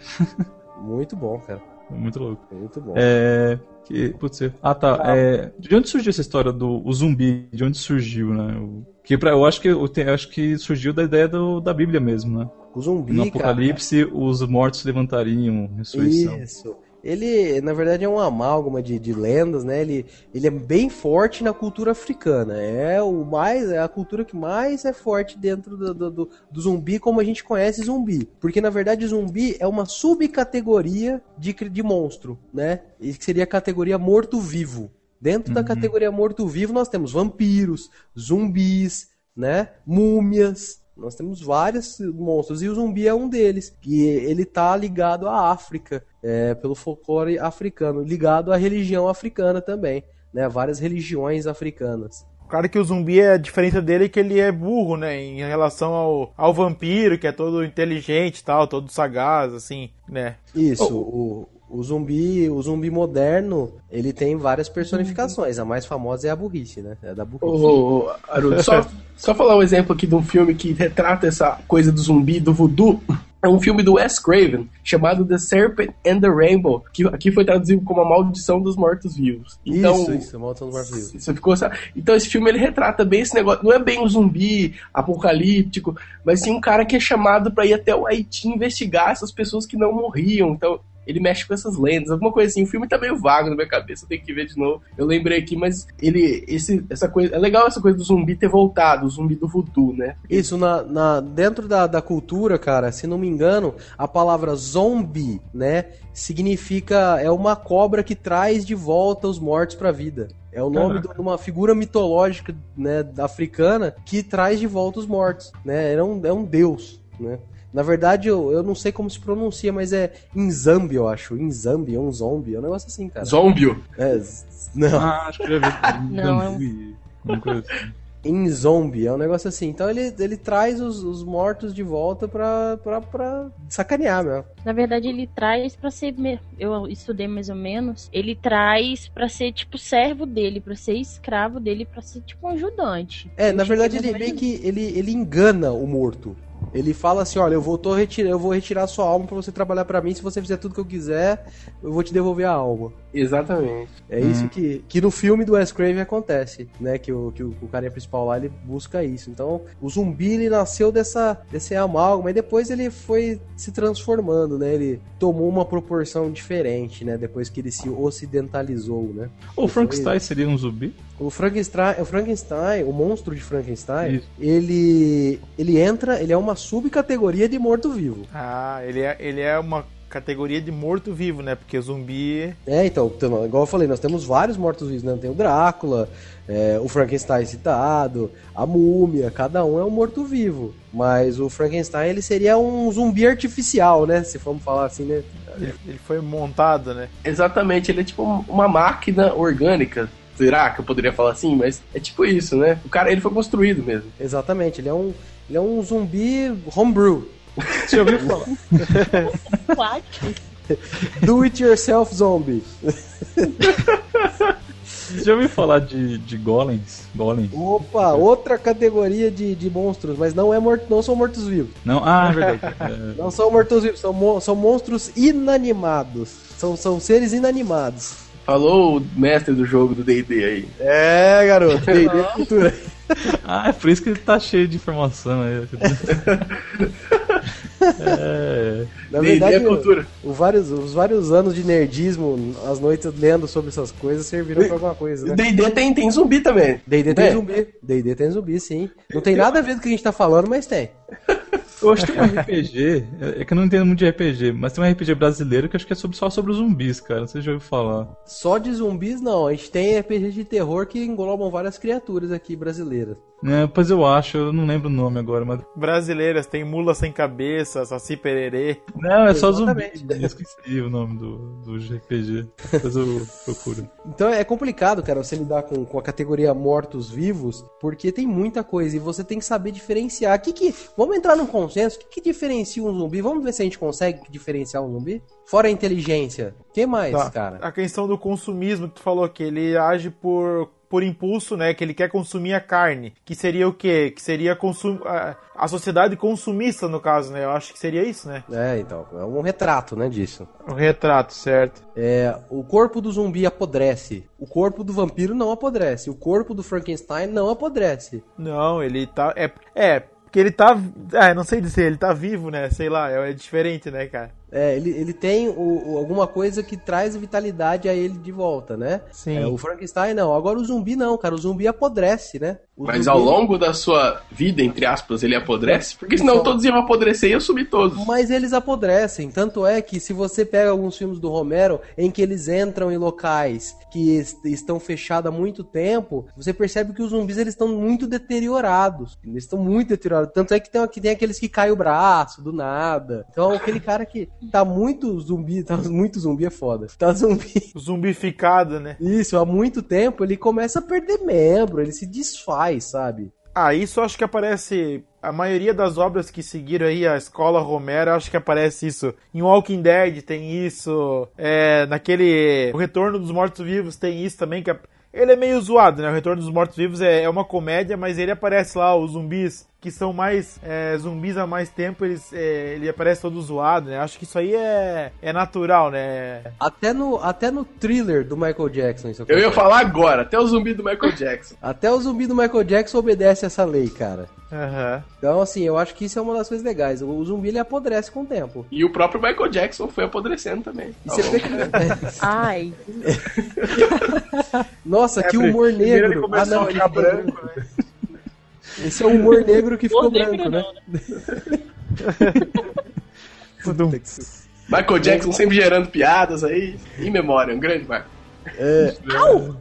Muito bom, cara. Muito louco. Muito bom. É. Que, putz, eu- ah tá. É, de onde surgiu essa história do zumbi? De onde surgiu, né? O, que pra, eu acho que eu, te- eu acho que surgiu da ideia do, da Bíblia mesmo, né? O zumbi, No cara. Apocalipse, os mortos se levantariam, ressurreição. Isso. Ele, na verdade, é um amálgama de, de lendas, né? Ele, ele é bem forte na cultura africana. É o mais, é a cultura que mais é forte dentro do, do, do- do zumbi, como a gente conhece zumbi. Porque, na verdade, zumbi é uma subcategoria de, de monstro, né? E que seria a categoria morto-vivo. Dentro da categoria morto-vivo, nós temos vampiros, zumbis, né? Múmias. Nós temos vários monstros e o zumbi é um deles. E ele tá ligado à África, é, pelo folclore africano, ligado à religião africana também, né? Várias religiões africanas. Claro que o zumbi, a diferença dele é que ele é burro, né? Em relação ao, ao vampiro, que é todo inteligente e tal, todo sagaz, assim, né? Isso, o, o zumbi, o zumbi moderno, ele tem várias personificações. A mais famosa é a burrice, né? É da burrice. Ô, Haroldo, só, só falar um exemplo aqui de um filme que retrata essa coisa do zumbi, do voodoo. é um filme do Wes Craven chamado The Serpent and the Rainbow, que aqui foi traduzido como A Maldição dos Mortos-Vivos. Então, isso, isso, a maldição dos mortos-vivos. Você ficou, sabe? Então esse filme ele retrata bem esse negócio. Não é bem um zumbi apocalíptico, mas sim um cara que é chamado para ir até o Haiti investigar essas pessoas que não morriam. Então ele mexe com essas lendas, alguma coisa assim. O filme tá meio vago na minha cabeça, eu tenho que ver de novo. Eu lembrei aqui, mas ele, esse, essa coisa, é legal essa coisa do zumbi ter voltado, o zumbi do voodoo, né? Isso, na, na- dentro da, da cultura, cara, se não me engano, a palavra zombie, né, significa, é uma cobra que traz de volta os mortos pra vida. É o nome de uma figura mitológica, né, africana que traz de volta os mortos, né, é um, é um deus, né. Na verdade, eu, eu não sei como se pronuncia, mas é Inzambi, eu acho. Inzambi, é um zombie, é um negócio assim, cara. Zombio. É, não. Ah, acho que eu já vi. Não, é coisa assim. em zombie, é um negócio assim. Então ele, ele traz os, os mortos de volta pra, pra, pra sacanear, meu. Na verdade, ele traz pra ser. Eu estudei mais ou menos. Ele traz pra ser, tipo, servo dele, pra ser escravo dele, pra ser, tipo, um ajudante. É, Eu na verdade ele meio que ele, ele engana o morto. Ele fala assim, olha, eu vou, tô retirar, eu vou retirar sua alma pra você trabalhar pra mim. Se você fizer tudo que eu quiser, eu vou te devolver a alma. Exatamente. É isso que, que no filme do Wes Craven acontece, né? Que o, que o, o cara principal lá, ele busca isso. Então, o zumbi, ele nasceu dessa, desse amálgama, e depois ele foi se transformando, né? Ele tomou uma proporção diferente, né? Depois que ele se ocidentalizou, né? O Frankenstein seria um zumbi? O Frankenstein, o Frankenstein, o monstro de Frankenstein, Isso. ele ele entra, ele é uma subcategoria de morto-vivo. Ah, ele é, ele é uma categoria de morto-vivo, né? Porque zumbi. É, então, igual eu falei, nós temos vários mortos-vivos, né? Tem o Drácula, é, o Frankenstein citado, a múmia, cada um é um morto-vivo. Mas o Frankenstein, ele seria um zumbi artificial, né? Se formos falar assim, né? Ele, ele foi montado, né? Exatamente, ele é tipo um- uma máquina orgânica. Será que eu poderia falar assim? Mas é tipo isso, né? O cara, ele foi construído mesmo. Exatamente, ele é um, ele é um zumbi homebrew. Você já ouviu falar? Do it yourself zombie. Você já ouviu falar de, de golems? Golems? Opa, outra categoria de, de monstros, mas não é morto, não são mortos-vivos. Não? Ah, é verdade. É, Não são mortos-vivos, são, são monstros inanimados. São, são seres inanimados. Falou o mestre do jogo do D&D aí. É, garoto, D&D é cultura. Ah, é por isso que ele tá cheio de informação aí. É. Na D&D verdade, é cultura. o- o vários, os vários anos de nerdismo, as noites lendo sobre essas coisas, serviram pra alguma coisa, né? D&D tem, tem zumbi também. D&D tem É. zumbi. D&D tem zumbi, sim. Não tem nada a ver com o que a gente tá falando, mas tem. Eu acho que tem um RPG, é é que eu não entendo muito de RPG, mas tem um RPG brasileiro que eu acho que é sobre, só sobre os zumbis, cara. Não sei se já ouviu falar. Só de zumbis, não. A gente tem RPG de terror que englobam várias criaturas aqui brasileiras. É, pois eu acho, eu não lembro o nome agora, mas. Brasileiras, tem mula sem cabeça, saci pererê. Não, é só zumbi. Exatamente. Eu esqueci o nome do, do RPG. Depois eu procuro. Então é complicado, cara, você lidar com, com a categoria mortos-vivos, porque tem muita coisa e você tem que saber diferenciar. Que que, vamos entrar num consenso? O que, que diferencia um zumbi? Vamos ver se a gente consegue diferenciar um zumbi? Fora a inteligência. O que mais, Tá. cara? A questão do consumismo que tu falou, que ele age por, por impulso, né? Que ele quer consumir a carne. Que seria o quê? Que seria consum... a, sociedade consumista, no caso, né? Eu acho que seria isso, né? É, então, é um retrato, né, disso. O retrato, certo. É, o corpo do zumbi apodrece. O corpo do vampiro não apodrece. O corpo do Frankenstein não apodrece. Não, ele tá. É, é porque ele tá. É, não sei dizer, ele tá vivo, né? Sei lá, é, é diferente, né, cara? É, ele, ele tem o- o- alguma coisa que traz vitalidade a ele de volta, né? Sim. É, o Frankenstein não. Agora o zumbi não, cara. O zumbi apodrece, né? O Mas zumbi- ao longo da sua vida, entre aspas, ele apodrece? Porque senão Só- todos iam apodrecer e eu sumi todos. Mas eles apodrecem. Tanto é que se você pega alguns filmes do Romero em que eles entram em locais que est- estão fechados há muito tempo, você percebe que os zumbis eles estão muito deteriorados. Eles estão muito deteriorados. Tanto é que tem, que tem aqueles que caem o braço do nada. Então aquele cara que tá muito zumbi, tá muito zumbi é foda. Tá zumbi. Zumbificado, né? Isso, há muito tempo ele começa a perder membro, ele se desfaz, sabe? Ah, isso acho que aparece. A maioria das obras que seguiram aí a escola Romero, acho que aparece isso. Em Walking Dead tem isso. É, naquele. O Retorno dos Mortos-Vivos tem isso também, que é- ele é meio zoado, né? O Retorno dos Mortos-Vivos é, é uma comédia, mas ele aparece lá, os zumbis que são mais é, zumbis há mais tempo, eles, é, ele aparece todo zoado, né? Acho que isso aí é, é natural, né? Até no, até no thriller do Michael Jackson isso Eu ia falar agora, até o zumbi do Michael Jackson. Até o zumbi do Michael Jackson obedece essa lei, cara. Aham. Então, assim, eu acho que isso é uma das coisas legais. O, zumbi ele apodrece com o tempo. E o próprio Michael Jackson foi apodrecendo também. E você vê que... Ai, Nossa, É, que humor primeiro ele negro. Ah, começou não, a ficar branco, né? Esse é o humor negro que ficou branco, né? Tudum. Michael Jackson sempre gerando piadas aí. Em memória, um grande marco. É. O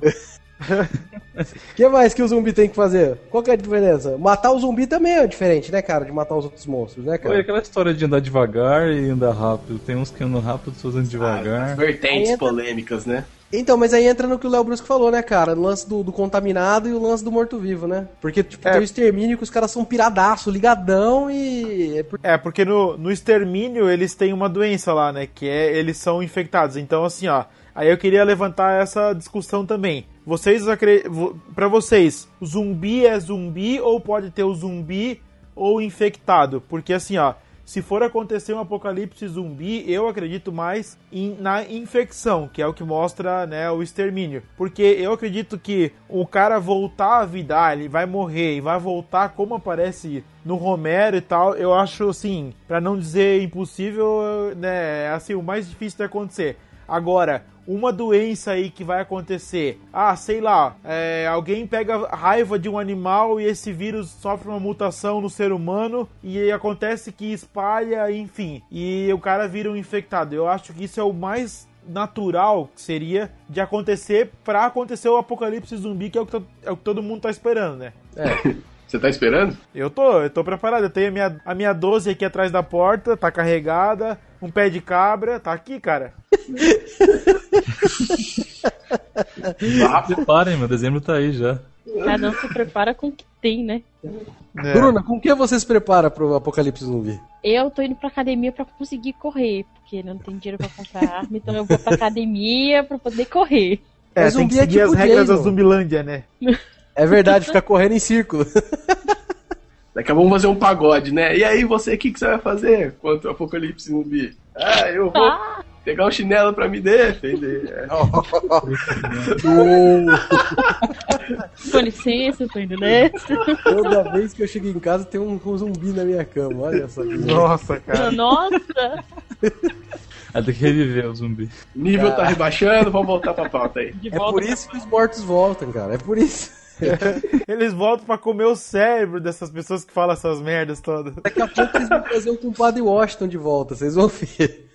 que mais que o zumbi tem que fazer? Qual que é a diferença? Matar o zumbi também é diferente, né, cara? De matar os outros monstros, né, Foi cara? aquela história de andar devagar e andar rápido. Tem uns que andam rápido, outros andam devagar. Vertentes Aí entra- polêmicas, né? Então, mas aí entra no que o Léo Brusco falou, né, cara? O lance do, do contaminado e o lance do morto-vivo, né? Porque, tipo, É. tem o extermínio que os caras são piradaço, ligadão e. é por- É, porque no, no extermínio eles têm uma doença lá, né? Que é eles são infectados. Então, assim, ó. Aí eu queria levantar essa discussão também. Vocês acreditam. Pra vocês, zumbi é zumbi ou pode ter o zumbi ou infectado? Porque assim, ó. Se for acontecer um apocalipse zumbi, eu acredito mais em- na infecção, que é o que mostra né, o extermínio. Porque eu acredito que o cara voltar à vida, ele vai morrer e vai voltar como aparece no Romero e tal, eu acho assim, pra não dizer impossível, né, assim, o mais difícil de acontecer. Agora, uma doença aí que vai acontecer, ah, sei lá, é, alguém pega raiva de um animal e esse vírus sofre uma mutação no ser humano e acontece que espalha, enfim, e o cara vira um infectado. Eu acho que isso é o mais natural que seria de acontecer pra acontecer o apocalipse zumbi, que é o que, é o que todo mundo tá esperando, né? É. Você tá esperando? Eu tô, eu tô preparado. Eu tenho a minha, a minha 12 aqui atrás da porta, tá carregada. Um pé de cabra, tá aqui, cara. Preparem, meu dezembro tá aí já. cada um se prepara com o que tem, né? É. Bruna, com que você se prepara pro apocalipse zumbi? Eu tô indo pra academia pra conseguir correr, porque não tem dinheiro pra comprar arma, então eu vou pra academia pra poder correr. É, Mas tem que zumbi é seguir tipo as regras da Jason. Zumbilândia, né? É verdade, ficar correndo em círculo. Daqui a pouco vamos fazer um pagode, né? E aí, você, o que, que você vai fazer contra o apocalipse zumbi? Ah, eu vou Ah, pegar um chinelo pra me defender. Com licença, tô indo nessa. Toda vez que eu chego em casa tem um, um zumbi na minha cama, olha só. que Nossa, cara. Nossa, Aí tem que reviver o zumbi. Nível tá rebaixando, vamos voltar pra pauta aí. de É por isso que os mortos voltam, cara. É por isso. Eles voltam pra comer o cérebro dessas pessoas que falam essas merdas todas. Daqui a pouco eles vão trazer o compadre Washington de volta, vocês vão ver.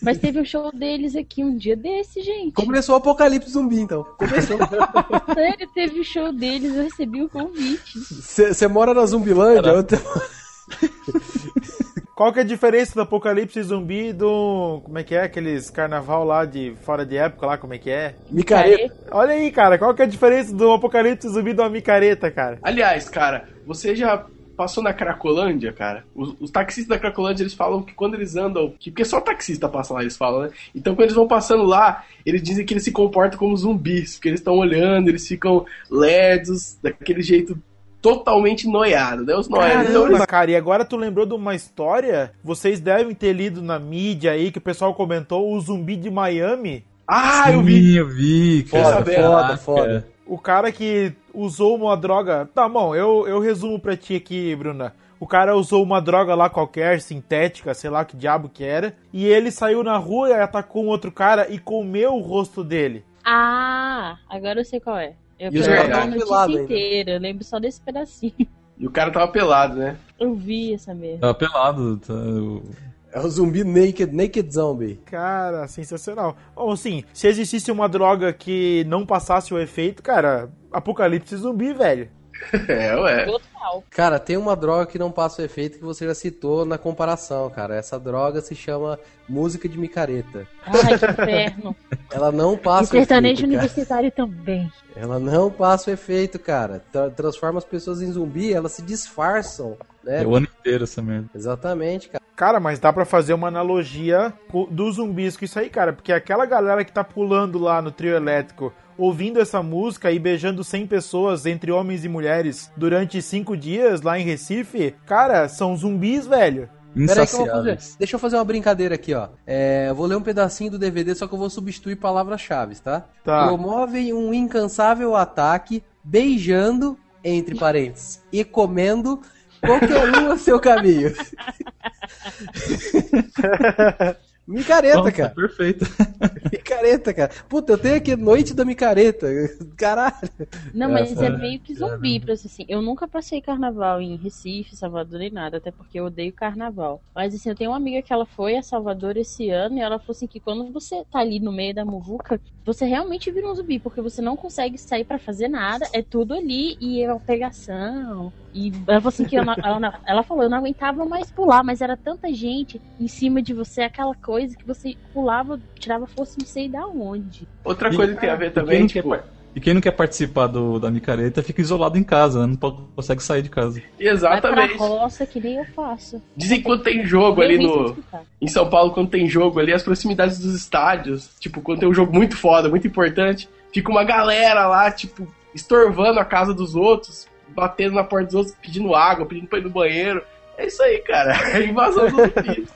Mas teve um show deles aqui um dia desse, gente. Começou o apocalipse zumbi, então. Começou. Sério, teve o show deles, eu recebi o convite. Você mora na Zumbilândia? Eu te- Qual que é a diferença do apocalipse zumbi e do. Como é que é? Aqueles carnaval lá de fora de época lá, como é que é? Micareta. Olha aí, cara, qual que é a diferença do apocalipse zumbi de uma micareta, cara? Aliás, cara, você já passou na Cracolândia, cara? Os, os taxistas da Cracolândia, eles falam que quando eles andam... Que, porque só taxista passa lá, eles falam, né? Então, quando eles vão passando lá, eles dizem que eles se comportam como zumbis. Porque eles estão olhando, eles ficam lerdos, daquele jeito totalmente noiado, né? Os noiados... Então, Caramba, cara, e agora tu lembrou de uma história? Vocês devem ter lido na mídia aí que o pessoal comentou o zumbi de Miami. Ah, eu vi! Sim, eu vi, cara. Foda, foda, foda. O cara que usou uma droga. Tá bom, eu, eu resumo pra ti aqui, Bruna. O cara usou uma droga lá qualquer, sintética, sei lá que diabo que era. E ele saiu na rua e atacou um outro cara e comeu o rosto dele. Ah, agora eu sei qual é. Eu E os vi a ainda. inteira, eu lembro só desse pedacinho. E o cara tava pelado, né? Eu vi essa merda. Tava pelado. Tá, o- É o zumbi naked, naked zombie. Cara, sensacional. Bom, assim, se existisse uma droga que não passasse o efeito, cara, apocalipse zumbi, velho. É, ué. Total. Cara, tem uma droga que não passa o efeito que você já citou na comparação, cara. Essa droga se chama música de micareta. Ai, que inferno. Ela não E passa o sertanejo efeito, cara. universitário também. Ela não passa o efeito, cara. Tra- transforma as pessoas em zumbi, elas se disfarçam, né? É o ano inteiro essa merda. Exatamente, cara. Cara, mas dá pra fazer uma analogia dos zumbis com isso aí, cara. Porque aquela galera que tá pulando lá no trio elétrico, ouvindo essa música e beijando 100 pessoas entre homens e mulheres durante cinco dias lá em Recife, cara, são zumbis, velho. Pera aí que eu vou fazer. Deixa eu fazer uma brincadeira aqui, ó. É, eu vou ler um pedacinho do DVD, só que eu vou substituir palavras-chave, tá? Tá. Promovem um incansável ataque, beijando, entre parênteses, e comendo qualquer um a seu caminho. Micareta, Nossa, cara. Perfeito. Micareta, cara. Puta, eu tenho aqui Noite da Micareta. Caralho. Não, mas Essa é é- meio que zumbi, pra ser assim. Eu nunca passei carnaval em Recife, Salvador nem nada, até porque eu odeio carnaval. Mas assim, eu tenho uma amiga que ela foi a Salvador esse ano e ela falou assim que quando você tá ali no meio da muvuca, você realmente vira um zumbi, porque você não consegue sair pra fazer nada, é tudo ali e é uma pegação. E ela falou assim que eu não- ela, não- ela falou, eu não aguentava mais pular, mas era tanta gente em cima de você, aquela coisa que você pulava, tirava força não sei da onde. Outra E- coisa que tem a ver também, tipo, quer E quem não quer participar do, da micareta fica isolado em casa, né? não consegue sair de casa. Vai pra exatamente. roça que nem eu faço. Dizem que quando tem jogo ali no. Em São Paulo, quando tem jogo ali, as proximidades dos estádios, tipo, quando tem um jogo muito foda, muito importante, fica uma galera lá, tipo, estorvando a casa dos outros, batendo na porta dos outros, pedindo água, pedindo pra ir no banheiro. É isso aí, cara. É invasão dos zumbis.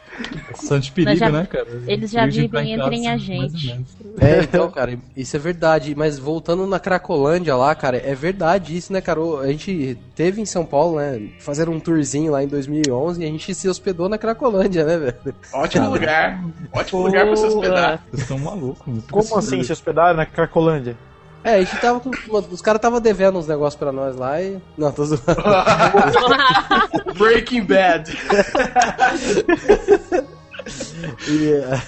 Bastante perigo, já- né, cara? Eles já de vivem em entre a gente. É, então, cara, isso é verdade. Mas voltando na Cracolândia lá, cara, é verdade isso, né, cara? A gente teve em São Paulo, né? Fazendo um tourzinho lá em 2011 e a gente se hospedou na Cracolândia, né, velho? Ótimo lugar. Ótimo lugar pra se hospedar. Vocês estão malucos. Como assim se hospedaram na Cracolândia? É, a gente tava com. Os caras tava devendo uns negócios pra nós lá e. Não, tô zoando. Breaking Bad. E, eh,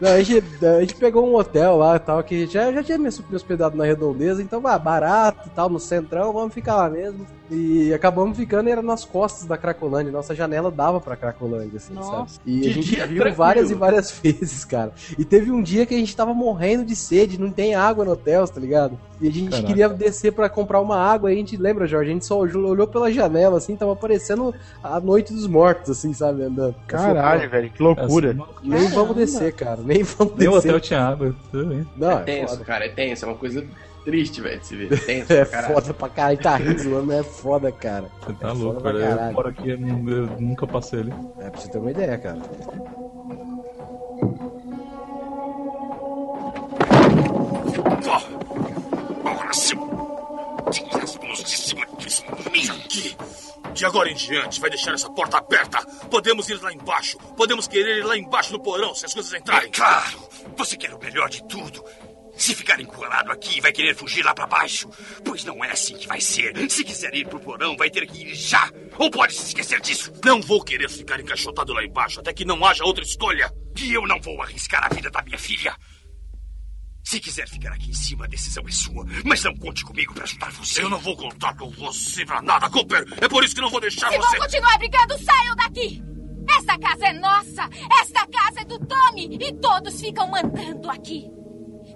não, a, gente, a gente pegou um hotel lá e tal, que já, já tinha me hospedado na redondeza, então, ah, barato e tal, no centrão, vamos ficar lá mesmo. E acabamos ficando, era nas costas da Cracolândia, nossa janela dava pra Cracolândia, assim, Nossa. sabe? E a gente dia viu tranquilo. várias e várias vezes, cara. E teve um dia que a gente tava morrendo de sede, não tem água no hotel, tá ligado? E a gente Caraca. queria descer pra comprar uma água, aí a gente lembra, Jorge, a gente só olhou pela janela, assim, tava parecendo a noite dos mortos, assim, sabe, andando. Caralho, velho, que loucura. Nem vamos descer, cara. Nem vamos Nem o descer. hotel tinha água. tudo bem. Não, É é, tenso, foda. cara, é tenso. É uma coisa triste, velho, de se ver. Tenso, É pra caralho. foda pra caralho. Tá rindo, zoando, é foda, cara. Você tá É louco, cara. Eu moro aqui, eu, nu- eu nunca passei ali. É pra você ter uma ideia, cara. Ora, seu... Tira as mãos de cima disso. Vem aqui. De agora em diante, vai deixar essa porta aberta. Podemos ir lá embaixo. Podemos querer ir lá embaixo no porão se as coisas entrarem. Claro, você quer o melhor de tudo. Se ficar encurralado aqui, vai querer fugir lá pra baixo. Pois não é assim que vai ser. Se quiser ir pro porão, vai ter que ir já. Ou pode se esquecer disso. Não vou querer ficar encaixotado lá embaixo até que não haja outra escolha. Que eu não vou arriscar a vida da minha filha. Se quiser ficar aqui em cima, a decisão é sua. Mas não conte comigo pra ajudar você. Eu não vou contar com você pra nada, Cooper. É por isso que não vou deixar Se você. vão continuar brigando, saiam daqui! Esta casa é nossa! Esta casa é do Tommy! E todos ficam mandando aqui!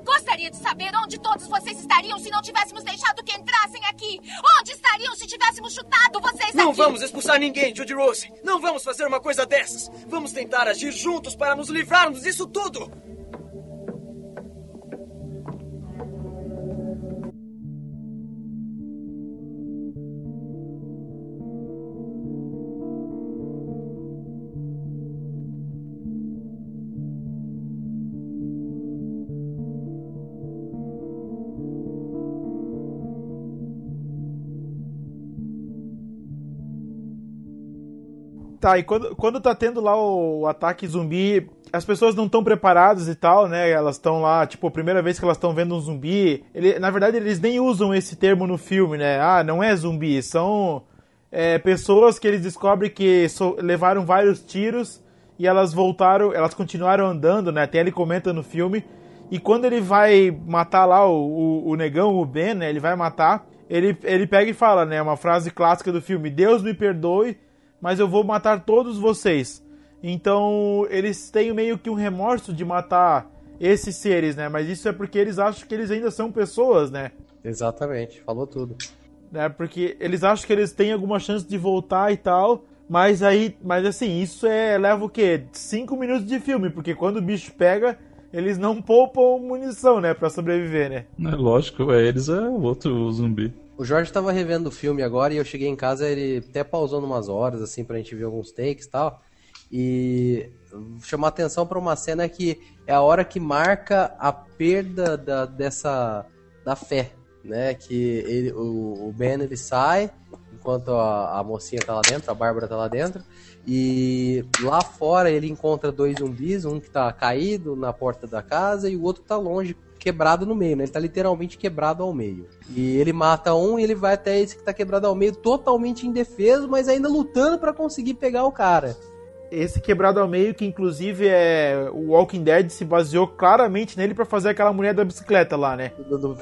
Gostaria de saber onde todos vocês estariam se não tivéssemos deixado que entrassem aqui! Onde estariam se tivéssemos chutado vocês Não aqui? vamos expulsar ninguém, Judy Rose. Não vamos fazer uma coisa dessas. Vamos tentar agir juntos para nos livrarmos disso tudo. Tá, e quando, quando tá tendo lá o ataque zumbi, as pessoas não estão preparadas e tal, né? Elas estão lá, tipo, a primeira vez que elas estão vendo um zumbi. Ele, na verdade, eles nem usam esse termo no filme, né? Ah, não é zumbi, são é, pessoas que eles descobrem que so- levaram vários tiros e elas voltaram, elas continuaram andando, né? Até ele comenta no filme. E quando ele vai matar lá o, o, o negão, o Ben, né? Ele vai matar. Ele, ele pega e fala, né? Uma frase clássica do filme: Deus me perdoe, mas eu vou matar todos vocês. Então eles têm meio que um remorso de matar esses seres, né? Mas isso é porque eles acham que eles ainda são pessoas, né? Exatamente, falou tudo. né? Porque eles acham que eles têm alguma chance de voltar e tal, Mas aí, mas assim, isso é leva o quê? Cinco minutos de filme, porque quando o bicho pega, eles não poupam munição, né, Pra sobreviver, né? É lógico, é eles é o outro zumbi. O Jorge tava revendo o filme agora e eu cheguei em casa, ele até pausou umas horas, assim, pra gente ver alguns takes e tal. E chamou atenção pra uma cena que é a hora que marca a perda da, dessa da fé, né? Que ele, o, o Ben ele sai enquanto a, a mocinha tá lá dentro, a Bárbara tá lá dentro, e lá fora ele encontra dois zumbis, um que tá caído na porta da casa e o outro que tá longe, quebrado no meio, né? Ele tá literalmente quebrado ao meio. E ele mata um e ele vai até esse que tá quebrado ao meio, totalmente indefeso, mas ainda lutando pra conseguir pegar o cara. Esse quebrado ao meio, que inclusive é. O Walking Dead se baseou claramente nele pra fazer aquela mulher da bicicleta lá, né?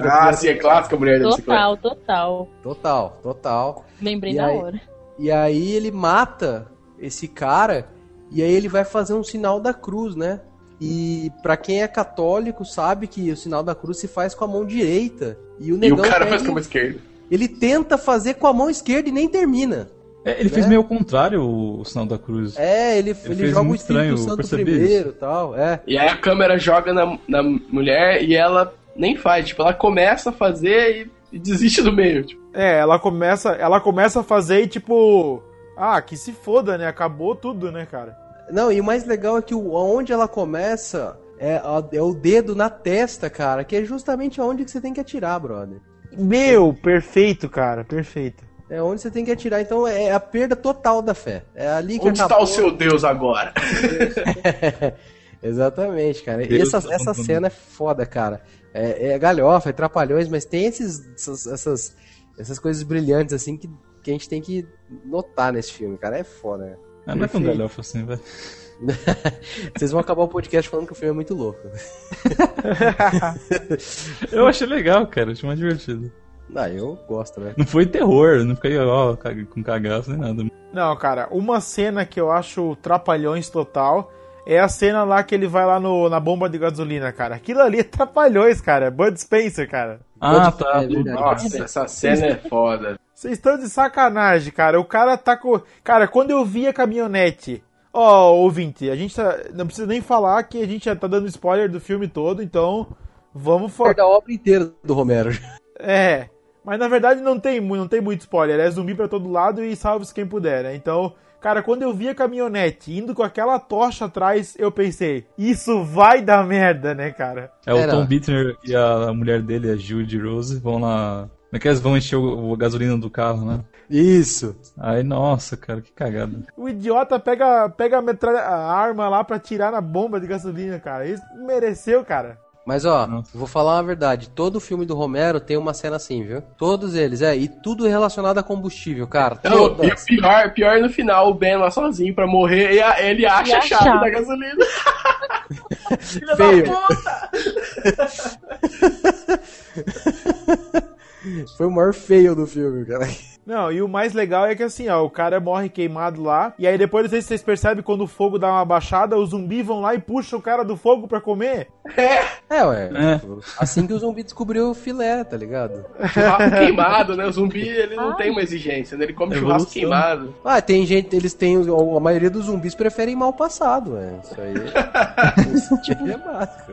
Ah, sim, é clássica a mulher da bicicleta. Total, total. Total, total. Lembrei E na aí- hora. E aí ele mata esse cara e aí ele vai fazer um sinal da cruz, né? E pra quem é católico sabe que o sinal da cruz se faz com a mão direita. E o E o negão cara pega faz com a mão esquerda. Ele tenta fazer com a mão esquerda e nem termina. É, ele fez Né? meio ao contrário o, o sinal da cruz. É, ele, ele, fez joga o Espírito estranho Santo primeiro isso. e tal, é. E aí a câmera joga na, na mulher e ela nem faz. Tipo, ela começa a fazer e, e desiste do meio. Tipo, É, ela começa, ela começa a fazer e tipo. Ah, que se foda, né? Acabou tudo, né, cara? Não, e o mais legal é que o, onde ela começa é, é o dedo na testa, cara, que é justamente aonde que você tem que atirar, brother. Meu, perfeito, cara, perfeito. É onde você tem que atirar, então é a perda total da fé. É ali que onde está acabou. o seu Deus agora? Exatamente, cara. E Deus essa, tá essa contando. cena é foda, cara. É, é galhofa, é trapalhões, mas tem esses, essas, essas, essas coisas brilhantes, assim, que, que a gente tem que notar nesse filme, cara. É foda, né? Ah, não é tão galhofa assim, velho. Vocês vão acabar o podcast falando que o filme é muito louco. Eu achei legal, cara, achei mais divertido. Ah, eu gosto, né? Não foi terror, não fiquei ó, com cagaço nem nada. Não, cara, uma cena que eu acho trapalhões total é a cena lá que ele vai lá no, na bomba de gasolina, cara. Aquilo ali é trapalhões, cara. Bud Spencer, cara. Ah, Pode- tá. é. Nossa, essa cena é foda. Vocês estão de sacanagem, cara. O cara tá com. Cara, quando eu vi a caminhonete. Ó, ouvinte, a gente tá. Não precisa nem falar que a gente já tá dando spoiler do filme todo, então. Vamos falar. da obra inteira do Romero. É. Mas na verdade não tem, não tem muito spoiler. É zumbi pra todo lado e salve-se quem puder, né? Então. Cara, quando eu vi a caminhonete indo com aquela tocha atrás, eu pensei, isso vai dar merda, né, cara? É o. Tom Bittner e a mulher dele, a Judy Rose, vão lá. Como é que eles vão encher o, o gasolina do carro, né? Isso. Aí, nossa, cara, que cagada. O idiota pega, pega a, metralha, a arma lá pra tirar na bomba de gasolina, cara. Isso mereceu, cara. Mas ó, Nossa. vou falar uma verdade. Todo filme do Romero tem uma cena assim, viu? Todos eles, é. E tudo relacionado a combustível, cara. Não, e o pior, pior no final, o Ben lá sozinho pra morrer e a- ele acha E a a chave chave. da gasolina. Filha Feio. da puta! Foi o maior feio do filme, cara. Não, e o mais legal é que assim, ó, o cara morre queimado lá, e aí depois, não sei se vocês percebem, quando o fogo dá uma baixada, os zumbis vão lá e puxam o cara do fogo pra comer. É, ué. É. Assim que o zumbi descobriu o filé, tá ligado? Churrasco queimado, né? O zumbi, ele não Ai. tem uma exigência, né? Ele come Evolução. churrasco queimado. Ah, tem gente, eles têm. A maioria dos zumbis preferem mal passado, é. Isso aí. Isso tipo é básico.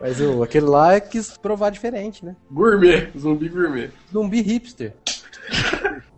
Mas o, aquele lá quis provar diferente, né? Gourmet, zumbi gourmet. Zumbi hipster.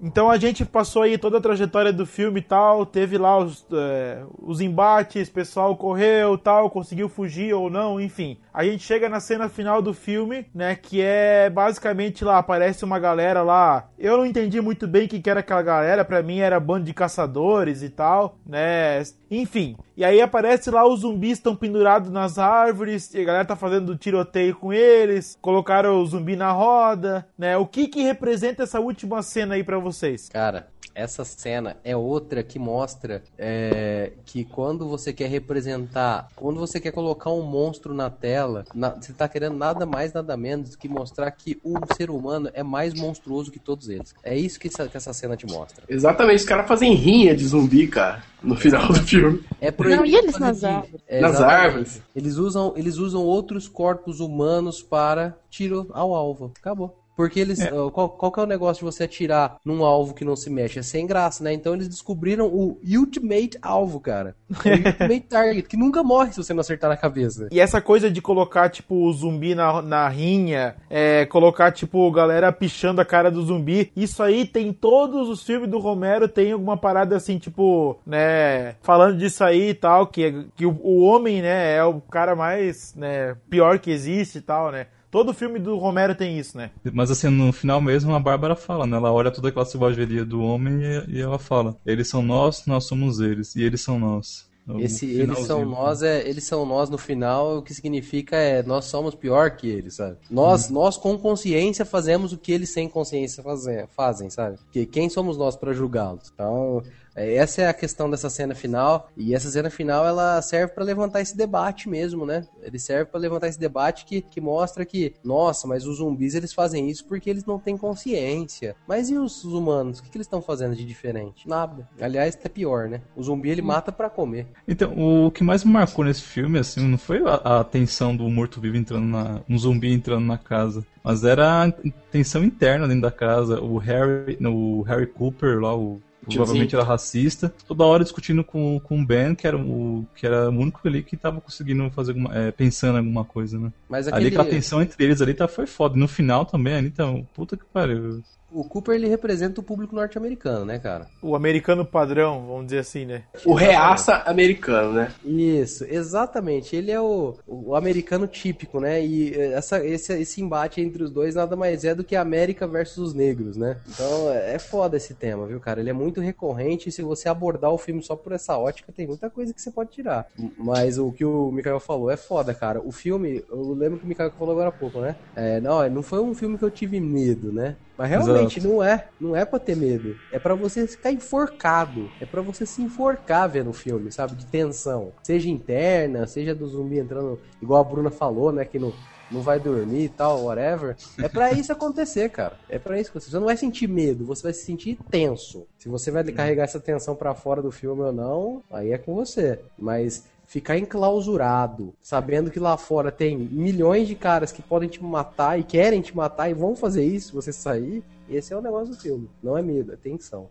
Então a gente passou aí toda a trajetória do filme e tal, teve lá os, é, os embates, pessoal correu tal, conseguiu fugir ou não, enfim. A gente chega na cena final do filme, né, que é basicamente lá, aparece uma galera lá, eu não entendi muito bem o que era aquela galera, pra mim era bando de caçadores e tal, né, enfim. E aí aparece lá os zumbis estão pendurados nas árvores, e a galera tá fazendo tiroteio com eles, colocaram o zumbi na roda, né, o que que representa essa última cena aí pra vocês? Cara, essa cena é outra que mostra é, que quando você quer representar, quando você quer colocar um monstro na tela, na- você tá querendo nada mais, nada menos do que mostrar que o ser humano é mais monstruoso que todos eles. É isso que essa, que essa cena te mostra. Exatamente, os caras fazem rinha de zumbi, cara, no final do filme. É proibido Não, e eles nas árvores? É, Nas árvores. Eles usam, eles usam outros corpos humanos para tiro ao alvo. Acabou. Porque eles. ó, Qual, qual que é o negócio de você atirar num alvo que não se mexe? É sem graça, né? Então eles descobriram o Ultimate Alvo, cara. É o Ultimate Target, que nunca morre se você não acertar na cabeça. E essa coisa de colocar, tipo, o zumbi na, na rinha, é, colocar, tipo, galera pichando a cara do zumbi, isso aí tem em todos os filmes do Romero, tem alguma parada assim, tipo, né, falando disso aí e tal, que, que o, o homem, né, é o cara mais, né, pior que existe e tal, né. Todo filme do Romero tem isso, né? Mas assim, no final mesmo, a Bárbara fala, né? Ela olha toda aquela selvageria do homem e, e ela fala: Eles são nós, nós somos eles, e eles são nós. No Esse eles são nós é eles são nós no final o que significa é nós somos pior que eles sabe nós nós com consciência fazemos o que eles sem consciência fazem fazem sabe que quem somos nós para julgá-los então é, essa é a questão dessa cena final e essa cena final ela serve para levantar esse debate mesmo né ele serve para levantar esse debate que, que mostra que nossa mas os zumbis eles fazem isso porque eles não têm consciência mas e os humanos o que, que eles estão fazendo de diferente nada aliás até pior né o zumbi ele mata para comer Então, o que mais me marcou nesse filme, assim, não foi a, a tensão do morto-vivo entrando na. um zumbi entrando na casa. Mas era a tensão interna dentro da casa. O Harry. O Harry Cooper lá, o. Provavelmente era racista. Toda hora discutindo com, com o Ben, que era o, que era o único ali que tava conseguindo fazer alguma. é, pensando em alguma coisa, né? Mas Ali aquele- aquela tensão entre eles ali tá, foi foda. No final também, ali então, puta que pariu. O Cooper ele representa o público norte-americano, né, cara? O americano padrão, vamos dizer assim, né? O reaça americano, né? Isso, exatamente. Ele é o, o americano típico, né? E eh, essa, esse, esse embate entre os dois nada mais é do que a América versus os negros, né? Então é é foda esse tema, viu, cara? Ele é muito recorrente e se você abordar o filme só por essa ótica, tem muita coisa que você pode tirar. Mas o que o Mikael falou é foda, cara. O filme, eu lembro que o Mikael falou agora há pouco, né? É, não, não foi um filme que eu tive medo, né? Mas realmente não é, não é pra ter medo. É pra você ficar enforcado. É pra você se enforcar vendo o filme, sabe? De tensão. Seja interna, seja do zumbi entrando, igual a Bruna falou, né? Que não, não vai dormir e tal, whatever. É pra isso acontecer, cara. É pra isso que você, você não vai sentir medo, você vai se sentir tenso. Se você vai carregar essa tensão pra fora do filme ou não, aí é com você. Mas ficar enclausurado, sabendo que lá fora tem milhões de caras que podem te matar e querem te matar e vão fazer isso se você sair, esse é o negócio do filme. Não é medo, é tensão.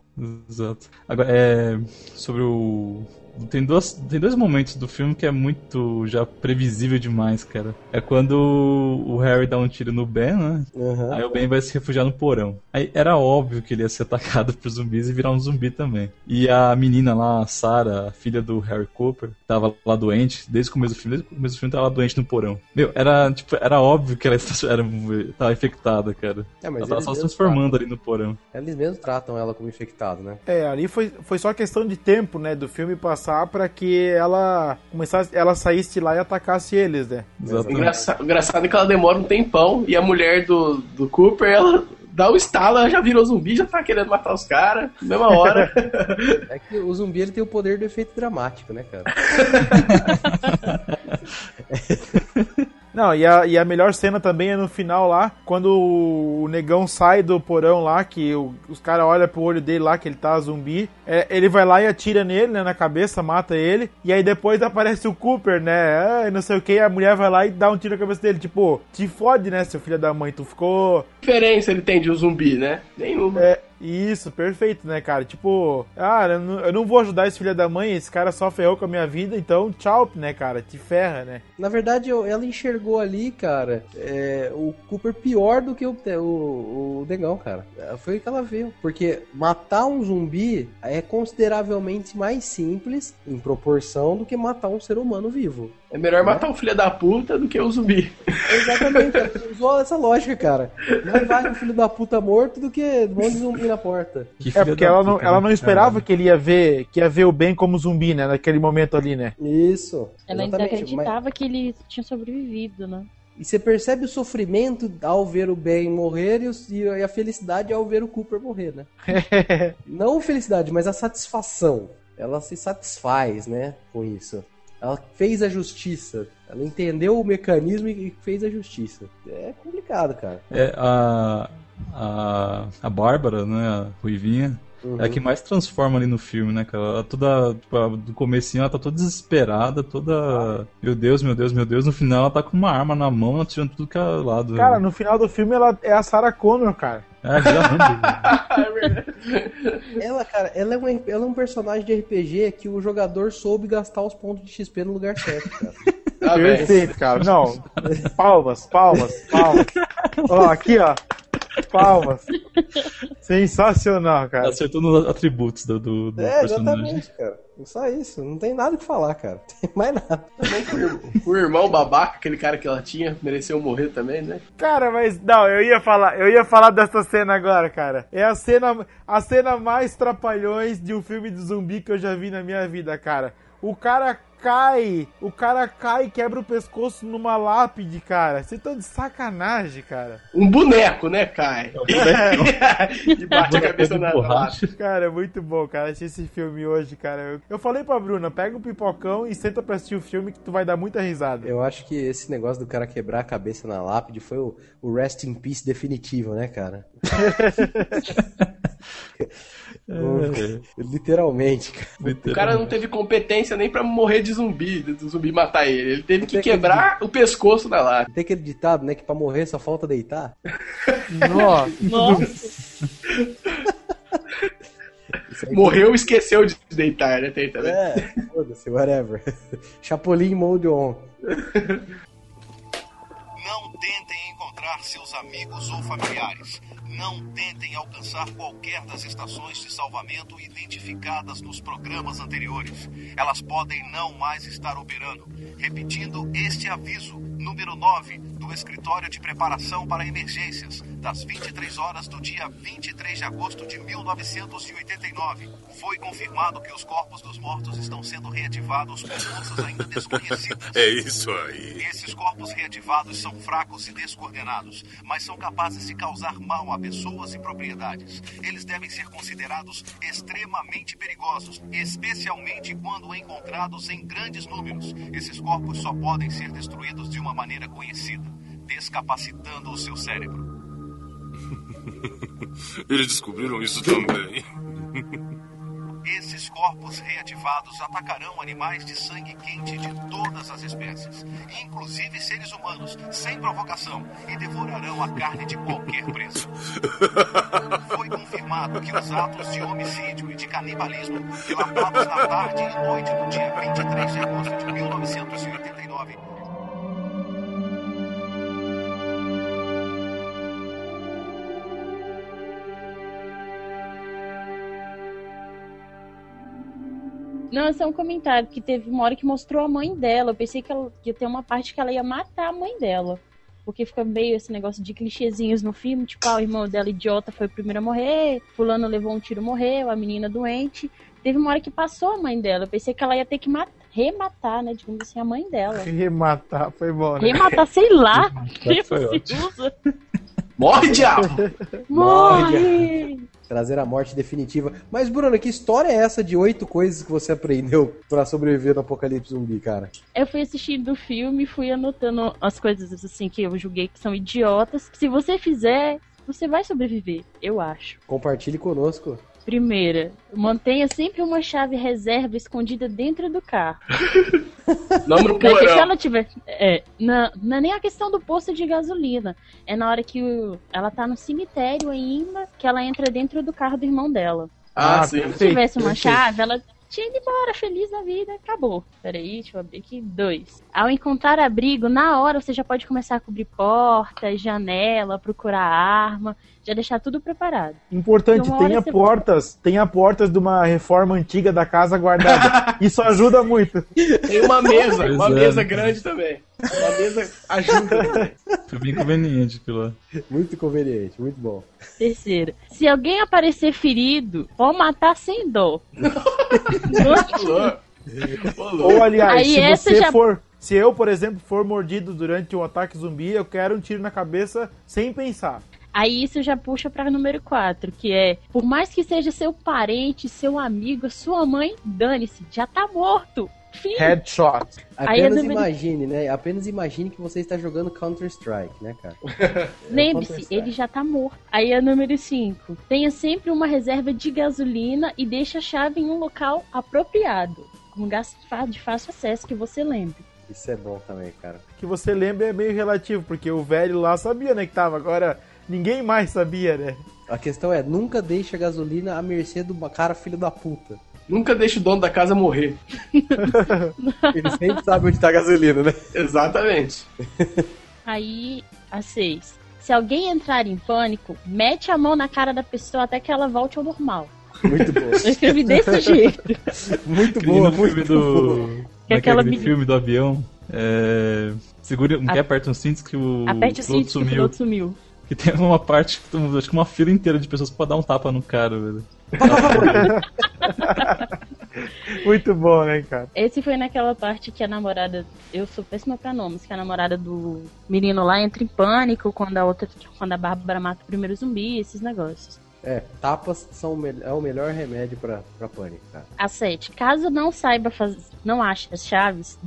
Exato. Agora, é. Sobre o. Tem, duas, tem dois momentos do filme que é muito já previsível demais, cara. É quando o Harry dá um tiro no Ben, né? Aí o Ben vai se refugiar no porão. Aí era óbvio que ele ia ser atacado por zumbis e virar um zumbi também. E a menina lá, a Sarah, a filha do Harry Cooper, tava lá doente, desde o começo do filme, desde o começo do filme tava lá doente no porão. Meu, era, tipo, era óbvio que ela era, tava infectada, cara. É, mas ela tava só se transformando ali no porão. Eles mesmos tratam ela como infectado, né? É, ali foi, foi só questão de tempo, né, do filme passar pra que ela começasse, ela saísse lá e atacasse eles, né? Engraçado, engraçado é que ela demora um tempão e a mulher do, do Cooper, ela dá o estalo, ela já virou zumbi, já tá querendo matar os caras, na mesma hora. É que o zumbi ele tem o poder do efeito dramático, né, cara? Não, e a, e a melhor cena também é no final lá, quando o, negão sai do porão lá, que o- os caras olham pro olho dele lá, que ele tá zumbi. É, ele vai lá e atira nele, né, na cabeça, mata ele. E aí depois aparece o Cooper, né, ah, não sei o que, a mulher vai lá e dá um tiro na cabeça dele. Tipo, te fode, né, seu filho da mãe, tu ficou... Que diferença ele tem de um zumbi, né? Nenhuma. É, isso, perfeito, né, cara? Tipo, ah, eu não, vou ajudar esse filho da mãe, esse cara só ferrou com a minha vida, então tchau, né, cara? Te ferra, né? Na verdade, ela enxergou ali, cara, é, o Cooper pior do que o, o, o Negão, cara. É, Foi o que ela viu. Porque matar um zumbi é consideravelmente mais simples, em proporção, do que matar um ser humano vivo. É melhor matar o filho da puta do que o zumbi. Exatamente, usou essa lógica, cara. Mais vale um filho da puta morto do que um monte de zumbi na porta. É porque ela não, ela não esperava que ele ia ver, que ia ver o Ben como zumbi, né, naquele momento ali, né? Isso. Ela ainda acreditava que ele tinha sobrevivido, né? E você percebe o sofrimento ao ver o Ben morrer e, e a felicidade ao ver o Cooper morrer, né? Não felicidade, mas a satisfação. Ela se satisfaz, né, com isso. Ela fez a justiça. Ela entendeu o mecanismo e fez a justiça. É complicado, cara. É, a, a, a Bárbara, né, a Ruivinha, É a que mais transforma ali no filme, né, cara? Ela toda, tipo, a- do comecinho ela tá toda desesperada, toda... Meu Deus, meu Deus, meu Deus. No final ela tá com uma arma na mão, atirando tudo que é lado. Cara, no final do filme ela é a Sarah Connor, cara. É, já anda. Ela, cara, ela é, um, ela é um personagem de RPG que o jogador soube gastar os pontos de XP no lugar certo, cara. Perfeito, cara. Não, palmas, palmas, palmas. Ó, aqui, ó. Palmas. Sensacional, cara. Acertou nos atributos do, do, do É, personagem. exatamente, cara. Só isso. Não tem nada o que falar, cara. Não tem mais nada. O irmão babaca, aquele cara que ela tinha, mereceu morrer também, né? Cara, mas não, eu ia falar, eu ia falar dessa cena agora, cara. É a cena, a cena mais trapalhões de um filme de zumbi que eu já vi na minha vida, cara. O cara cai, o cara cai e quebra o pescoço numa lápide, cara. Vocês estão de sacanagem, cara. Um boneco, né, Kai? e bate a cabeça na borracha. Cara, é muito bom, cara. Achei esse filme hoje, cara. Eu, eu falei pra Bruna, pega um pipocão e senta pra assistir o filme que tu vai dar muita risada. Eu acho que esse negócio do cara quebrar a cabeça na lápide foi o, o rest in peace definitivo, né, cara? O- Literalmente, cara. O cara não teve competência nem pra morrer de zumbi, do zumbi matar ele. Ele teve que quebrar o pescoço da lá. Tem aquele ditado, né, que pra morrer só falta deitar. Nossa. Morreu e esqueceu de deitar, né? Tem também. É, foda-se, whatever. Chapolin mode on. Não tentem seus amigos ou familiares. Não tentem alcançar qualquer das estações de salvamento identificadas nos programas anteriores. Elas podem não mais estar operando. Repetindo este aviso, número 9, do Escritório de Preparação para Emergências, das 23 horas do dia 23 de agosto de 1989. Foi confirmado que os corpos dos mortos estão sendo reativados por forças ainda desconhecidas. É isso aí. Esses corpos reativados são fracos e descoordenados, mas são capazes de causar mal a pessoas e propriedades. Eles devem ser considerados extremamente perigosos, especialmente quando encontrados em grandes números. Esses corpos só podem ser destruídos de uma maneira conhecida, descapacitando o seu cérebro. Eles descobriram isso também. Esses corpos reativados atacarão animais de sangue quente de todas as espécies, inclusive seres humanos, sem provocação, e devorarão a carne de qualquer preso. Foi confirmado que os atos de homicídio e de canibalismo relatados na tarde e noite do dia 23 de agosto de 1989 Não, é só um comentário, que teve uma hora que mostrou a mãe dela. Eu pensei que, ela, que ia ter uma parte que ela ia matar a mãe dela. Porque fica meio esse negócio de clichêzinhos no filme, tipo, ah, o irmão dela idiota foi o primeiro a morrer, fulano levou um tiro morreu, a menina doente. Teve uma hora que passou a mãe dela. Eu pensei que ela ia ter que mat- rematar, né? Digamos assim, a mãe dela. Rematar, foi bom, né? Rematar, sei lá. foi Se ótimo. Morre, diabo! Morre! Trazer a morte definitiva. Mas, Bruno, que história é essa de oito coisas que você aprendeu pra sobreviver no apocalipse zumbi, cara? Eu fui assistindo o filme e fui anotando as coisas assim que eu julguei que são idiotas. Se você fizer, você vai sobreviver, eu acho. Compartilhe conosco. Primeira, mantenha sempre uma chave reserva escondida dentro do carro. Não no Porque se ela tiver. É, não, não é nem a questão do posto de gasolina. É na hora que o- ela tá no cemitério ainda, que ela entra dentro do carro do irmão dela. Ah, sim. Se tivesse uma chave, ela tinha ido embora, feliz da vida, acabou. Peraí, deixa eu abrir aqui. Dois. Ao encontrar abrigo, na hora você já pode começar a cobrir porta, janela, procurar arma, já deixar tudo preparado. Importante, tenha portas, tenha portas de uma reforma antiga da casa guardada. Isso ajuda muito. Tem uma mesa, uma é. mesa grande também. Uma mesa ajuda. Foi bem conveniente aquilo lá. Muito conveniente, muito bom. Terceira, se alguém aparecer ferido, pode matar sem dó. Ou aliás, Aí se essa você já- for, se eu, por exemplo, for mordido durante um ataque zumbi, eu quero um tiro na cabeça sem pensar. Aí isso já puxa pra número 4, que é, por mais que seja seu parente, seu amigo, sua mãe, dane-se, já tá morto. Enfim. Headshot. Apenas imagine, né? Apenas imagine que você está jogando Counter-Strike, né, cara? Lembre-se, ele já tá morto. Aí é número 5. Tenha sempre uma reserva de gasolina e deixe a chave em um local apropriado. Um lugar de fácil acesso que você lembre. Isso é bom também, cara. Que você lembra é meio relativo, porque o velho lá sabia, né, que tava. Agora, ninguém mais sabia, né? A questão é, nunca deixe a gasolina à mercê do cara filho da puta. Nunca deixe o dono da casa morrer. Ele sempre sabe onde tá a gasolina, né? Exatamente. Aí, a 6. Se alguém entrar em pânico, mete a mão na cara da pessoa até que ela volte ao normal. Muito bom. Eu escrevi desse jeito. Muito boa, no filme muito do. Que naquele aquela filme do avião. É... Segure, A- os cintos que o Aperte o piloto cinto que o piloto sumiu. Que tem uma parte, acho que uma fila inteira de pessoas pra dar um tapa no cara, velho. Muito bom, né, cara? Esse foi naquela parte que a namorada. Eu sou péssima pra nomes, que a namorada do menino lá entra em pânico quando a outra. Quando a Bárbara mata o primeiro zumbi, esses negócios. É, tapas são é o melhor remédio pra, pra pânico, cara. A 7. Caso não saiba fazer. Não ache as chaves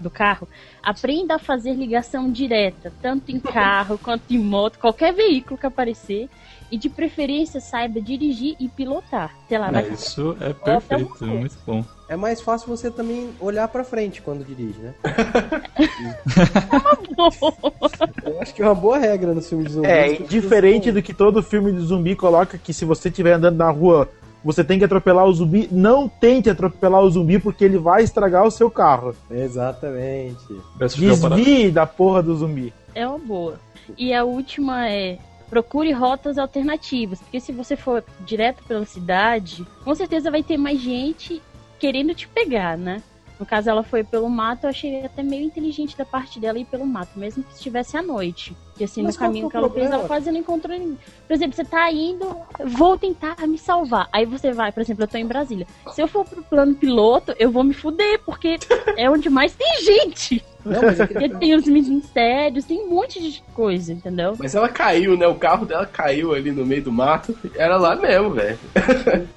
do carro, aprenda a fazer ligação direta, tanto em carro quanto em moto, qualquer veículo que aparecer. E de preferência saiba dirigir e pilotar. Sei lá, vai É, isso é perfeito, é muito bom. É mais fácil você também olhar pra frente quando dirige, né? Eu acho que é uma boa regra no filme de zumbi. É, e diferente do que todo filme de zumbi coloca que se você estiver andando na rua, você tem que atropelar o zumbi, não tente atropelar o zumbi porque ele vai estragar o seu carro. Exatamente. Desvie da porra do zumbi. É uma boa. E a última é procure rotas alternativas, porque se você for direto pela cidade, com certeza vai ter mais gente querendo te pegar, né? No caso, ela foi pelo mato, eu achei até meio inteligente da parte dela ir pelo mato, mesmo que estivesse à noite. Porque assim, Mas no caminho que ela fez, problema? ela quase não encontrou ninguém. Por exemplo, você tá indo, vou tentar me salvar. Aí você vai, por exemplo, eu tô em Brasília. Se eu for pro plano piloto, eu vou me fuder, porque é onde mais tem gente. Não, mas é Porque tem os mistérios, tem um monte de coisa, entendeu? Mas ela caiu, né? O carro dela caiu ali no meio do mato. Era lá mesmo, velho.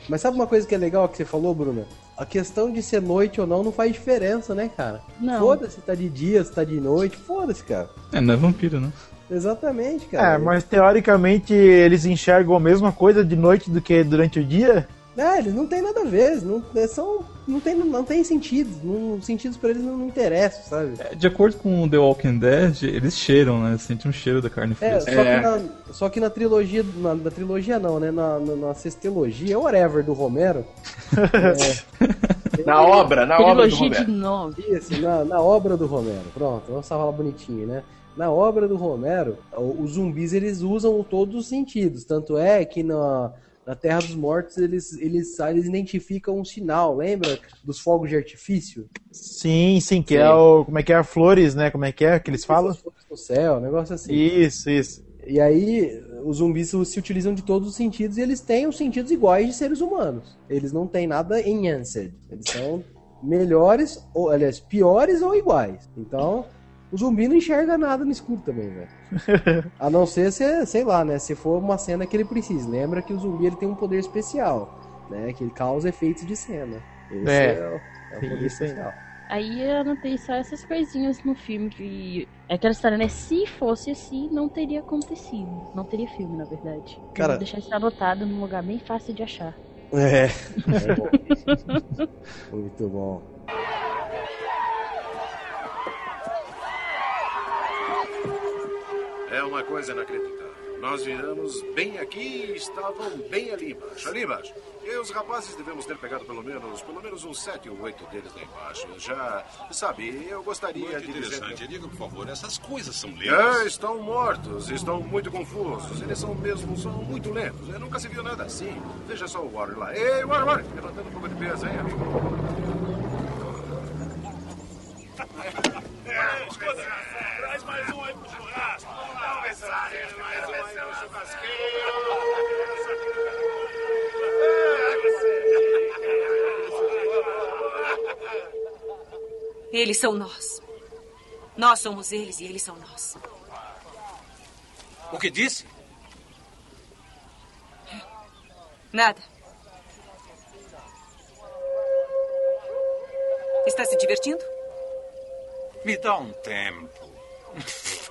Mas sabe uma coisa que é legal que você falou, Bruna? A questão de ser noite ou não não faz diferença, né, cara? Não. Foda-se se tá de dia, se tá de noite, foda-se, cara. É, não é vampiro, né? Exatamente, cara. É, mas teoricamente eles enxergam a mesma coisa de noite do que durante o dia? É, eles não tem nada a ver, não, é, são, não, tem, não tem sentido, não, os sentidos pra eles não, não interessam, sabe? É, De acordo com The Walking Dead, eles cheiram, né? Sentem um cheiro da carne É, fresca. só, Que na, só que na trilogia, na, na trilogia não, né? Na, na, na sextelogia, whatever, do Romero. é, Na obra, na obra do Trilogia de Romero. nove. Isso, na, na obra do Romero. Pronto, vamos falar bonitinho, né? Na obra do Romero, os zumbis eles usam todos os sentidos. Tanto é que na, na Terra dos Mortos eles, eles, eles identificam um sinal, lembra? Dos fogos de artifício? Sim, sim, que Sim. é o. Como é que é? Flores, né? Como é que é que eles falam? No céu, um negócio assim. Isso, isso. E aí, os zumbis se utilizam de todos os sentidos e eles têm os sentidos iguais de seres humanos. Eles não têm nada enhanced. Eles são melhores, ou aliás, piores ou iguais. Então, o zumbi não enxerga nada no escuro também, velho. A não ser se, sei lá, né? Se for uma cena que ele precisa. Lembra que o zumbi ele tem um poder especial, né? Que ele causa efeitos de cena. Esse É. é, o, é o poder especial. Aí eu anotei só essas coisinhas no filme que. É aquela história, né? Se fosse assim, não teria acontecido. Não teria filme, na verdade. Eu Cara- vou deixar isso anotado num lugar bem fácil de achar. É. É bom. Muito bom. É uma coisa inacreditável. Nós viramos bem aqui e estavam bem ali embaixo. Ali embaixo. E os rapazes devemos ter pegado pelo menos, pelo menos uns sete ou oito deles lá embaixo. Já, sabe, eu gostaria Muito de dizer... interessante. Diga, por favor, essas coisas são É, lentas. estão mortos, estão muito confusos. Eles são mesmo, são muito lentos. Eu nunca se viu nada assim. Veja só o Warren lá. Ei, Warren, Warren, levantando um pouco de peso, hein, amigo? escuta, traz mais um aí pro churrasco. Vamos ver mais. Eles são nós. Nós somos eles e eles são nós. O que disse? Nada. Está se divertindo? Me dá um tempo.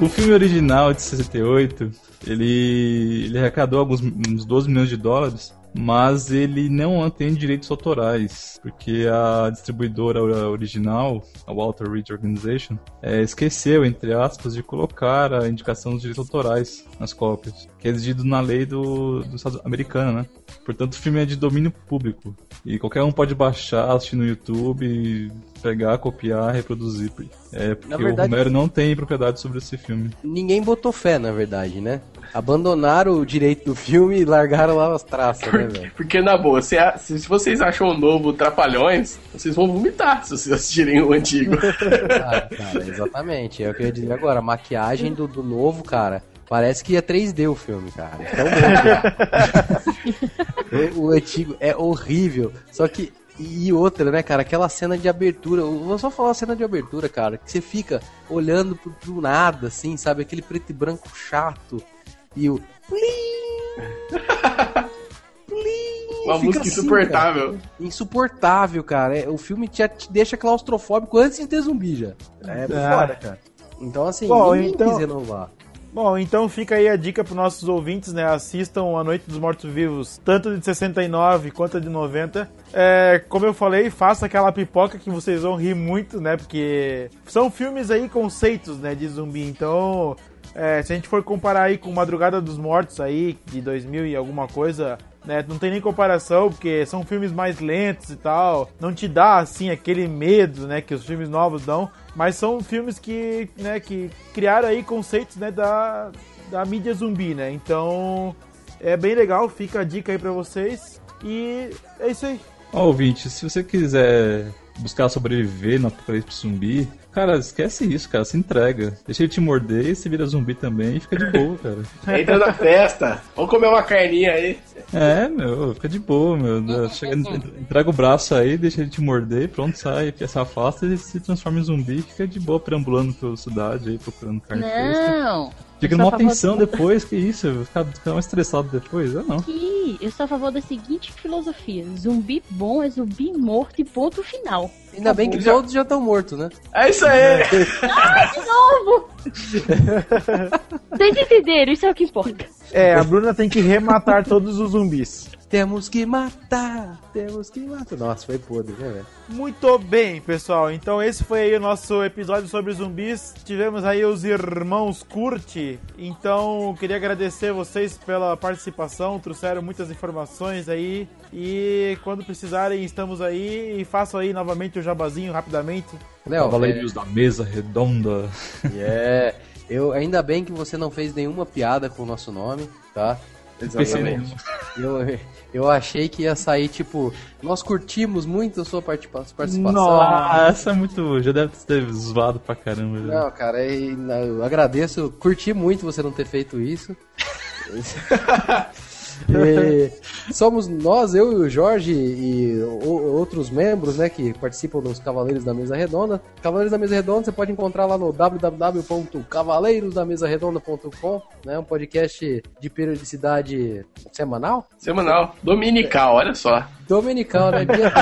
O filme original de 68, ele, ele arrecadou alguns uns 12 milhões de dólares, mas ele não tem direitos autorais, porque a distribuidora original, a Walter Reed Organization, é, esqueceu, entre aspas, de colocar a indicação dos direitos autorais nas cópias, que é exigido na lei do, do Estado americano, né? Portanto, o filme é de domínio público, e qualquer um pode baixar, assistir no YouTube, pegar, copiar, reproduzir. É, porque verdade- o Romero não tem propriedade sobre esse filme. Ninguém botou fé, na verdade, né? Abandonaram o direito do filme e largaram lá as traças, né, velho? Porque, na boa, se, a- se vocês acham o novo Trapalhões, vocês vão vomitar se vocês assistirem o antigo. Ah, cara, exatamente. É o que eu ia dizer agora. A maquiagem do, do novo, cara, parece que é 3D o filme, cara. Então, o, o antigo é horrível. Só que. E outra, né, cara? Aquela cena de abertura. eu Vou só falar a cena de abertura, cara. Que você fica olhando pro, pro nada, assim, sabe? Aquele preto e branco chato. E o. Uma Fica música assim, insuportável. cara. Insuportável, cara. É, O filme te, te deixa claustrofóbico antes de ter zumbi já. É Ah. foda, cara. Então, assim, Bom, ninguém então- quis renovar. Bom, então fica aí a dica para nossos ouvintes, né? Assistam A Noite dos Mortos-Vivos, tanto de 69 quanto de 90. É, como eu falei, faça aquela pipoca que vocês vão rir muito, né? Porque são filmes aí, conceitos, né, de zumbi. Então, é, se a gente for comparar aí com Madrugada dos Mortos aí, de 2000 e alguma coisa, né? Não tem nem comparação, porque são filmes mais lentos e tal. Não te dá, assim, aquele medo, né, que os filmes novos dão. Mas são filmes que, né, que criaram aí conceitos, né, da, da mídia zumbi, né? Então, é bem legal, fica a dica aí pra vocês. E é isso aí. Ó, ouvinte, se você quiser buscar sobreviver no apocalipse zumbi, cara, esquece isso, cara, se entrega. Deixa ele te morder e você vira zumbi também e fica de boa, cara. Entra na festa. Vamos comer uma carninha aí. É, meu, fica de boa, meu. Chega, entrega o braço aí, deixa ele te morder, pronto, sai, se afasta e se transforma em zumbi e fica de boa perambulando pela cidade aí, procurando carne. Não. Fica numa tensão do- depois, que isso, ficar, ficar mais estressado depois, eu não. Aqui, eu sou a favor da seguinte filosofia: zumbi bom é zumbi morto e ponto final. Ainda bem que Acabou. todos já estão mortos, né? É isso aí! Ah, de novo! Vocês entenderam, isso é o que importa. É, a Bruna tem que rematar todos os zumbis. Temos que matar, temos que matar. Nossa, foi podre, né, velho? Muito bem, pessoal. Então esse foi aí o nosso episódio sobre zumbis. Tivemos aí os irmãos Curti. Então queria agradecer vocês pela participação. Trouxeram muitas informações aí. E quando precisarem, estamos aí. E façam aí novamente o jabazinho rapidamente. Léo, Cavaleiros da Mesa Redonda. É, eu ainda bem que você não fez nenhuma piada com o nosso nome, tá? Exatamente. Eu, eu achei que ia sair tipo, nós curtimos muito a sua participa- participação. Nossa, é muito. Já deve ter zoado pra caramba. já. Não, cara, não, eu agradeço, curti muito você não ter feito isso. Somos nós, eu e o Jorge e outros membros, né, que participam dos Cavaleiros da Mesa Redonda. Cavaleiros da Mesa Redonda você pode encontrar lá no www.cavaleirosdamesaredonda.com, né, um podcast de periodicidade semanal. Semanal. Dominical, olha só. Dominical, né? Dia,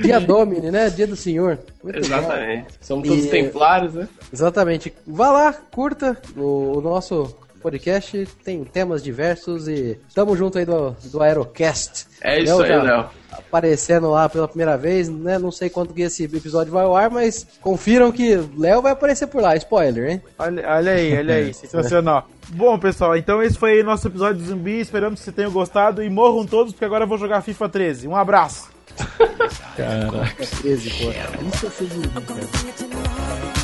dia Domini, né? Dia do Senhor. Muito Exatamente. bom. Somos todos E- templários, né? Exatamente. Vá lá, curta o, o nosso podcast, tem temas diversos e tamo junto aí do, do Aerocast. É isso aí, já Léo. Aparecendo lá pela primeira vez, né? Não sei quanto que esse episódio vai ao ar, mas confiram que Léo vai aparecer por lá. Spoiler, hein? Olha, olha aí, olha aí, sensacional. Bom, pessoal, então esse foi o nosso episódio de zumbi. Esperamos que vocês tenham gostado e morram todos, porque agora eu vou jogar FIFA 13. Um abraço. Caraca. 13, pô. Isso é ser zumbi, cara.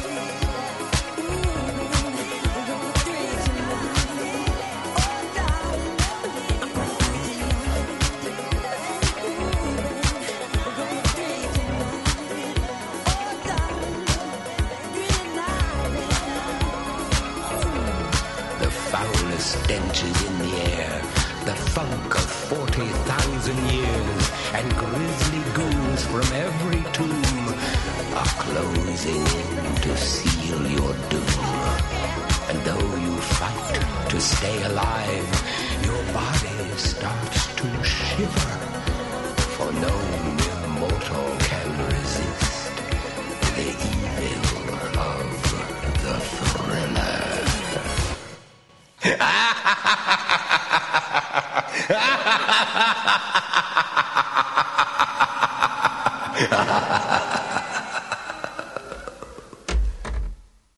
Stay alive, your body starts to shiver, for no mere mortal can resist the evil of the thriller.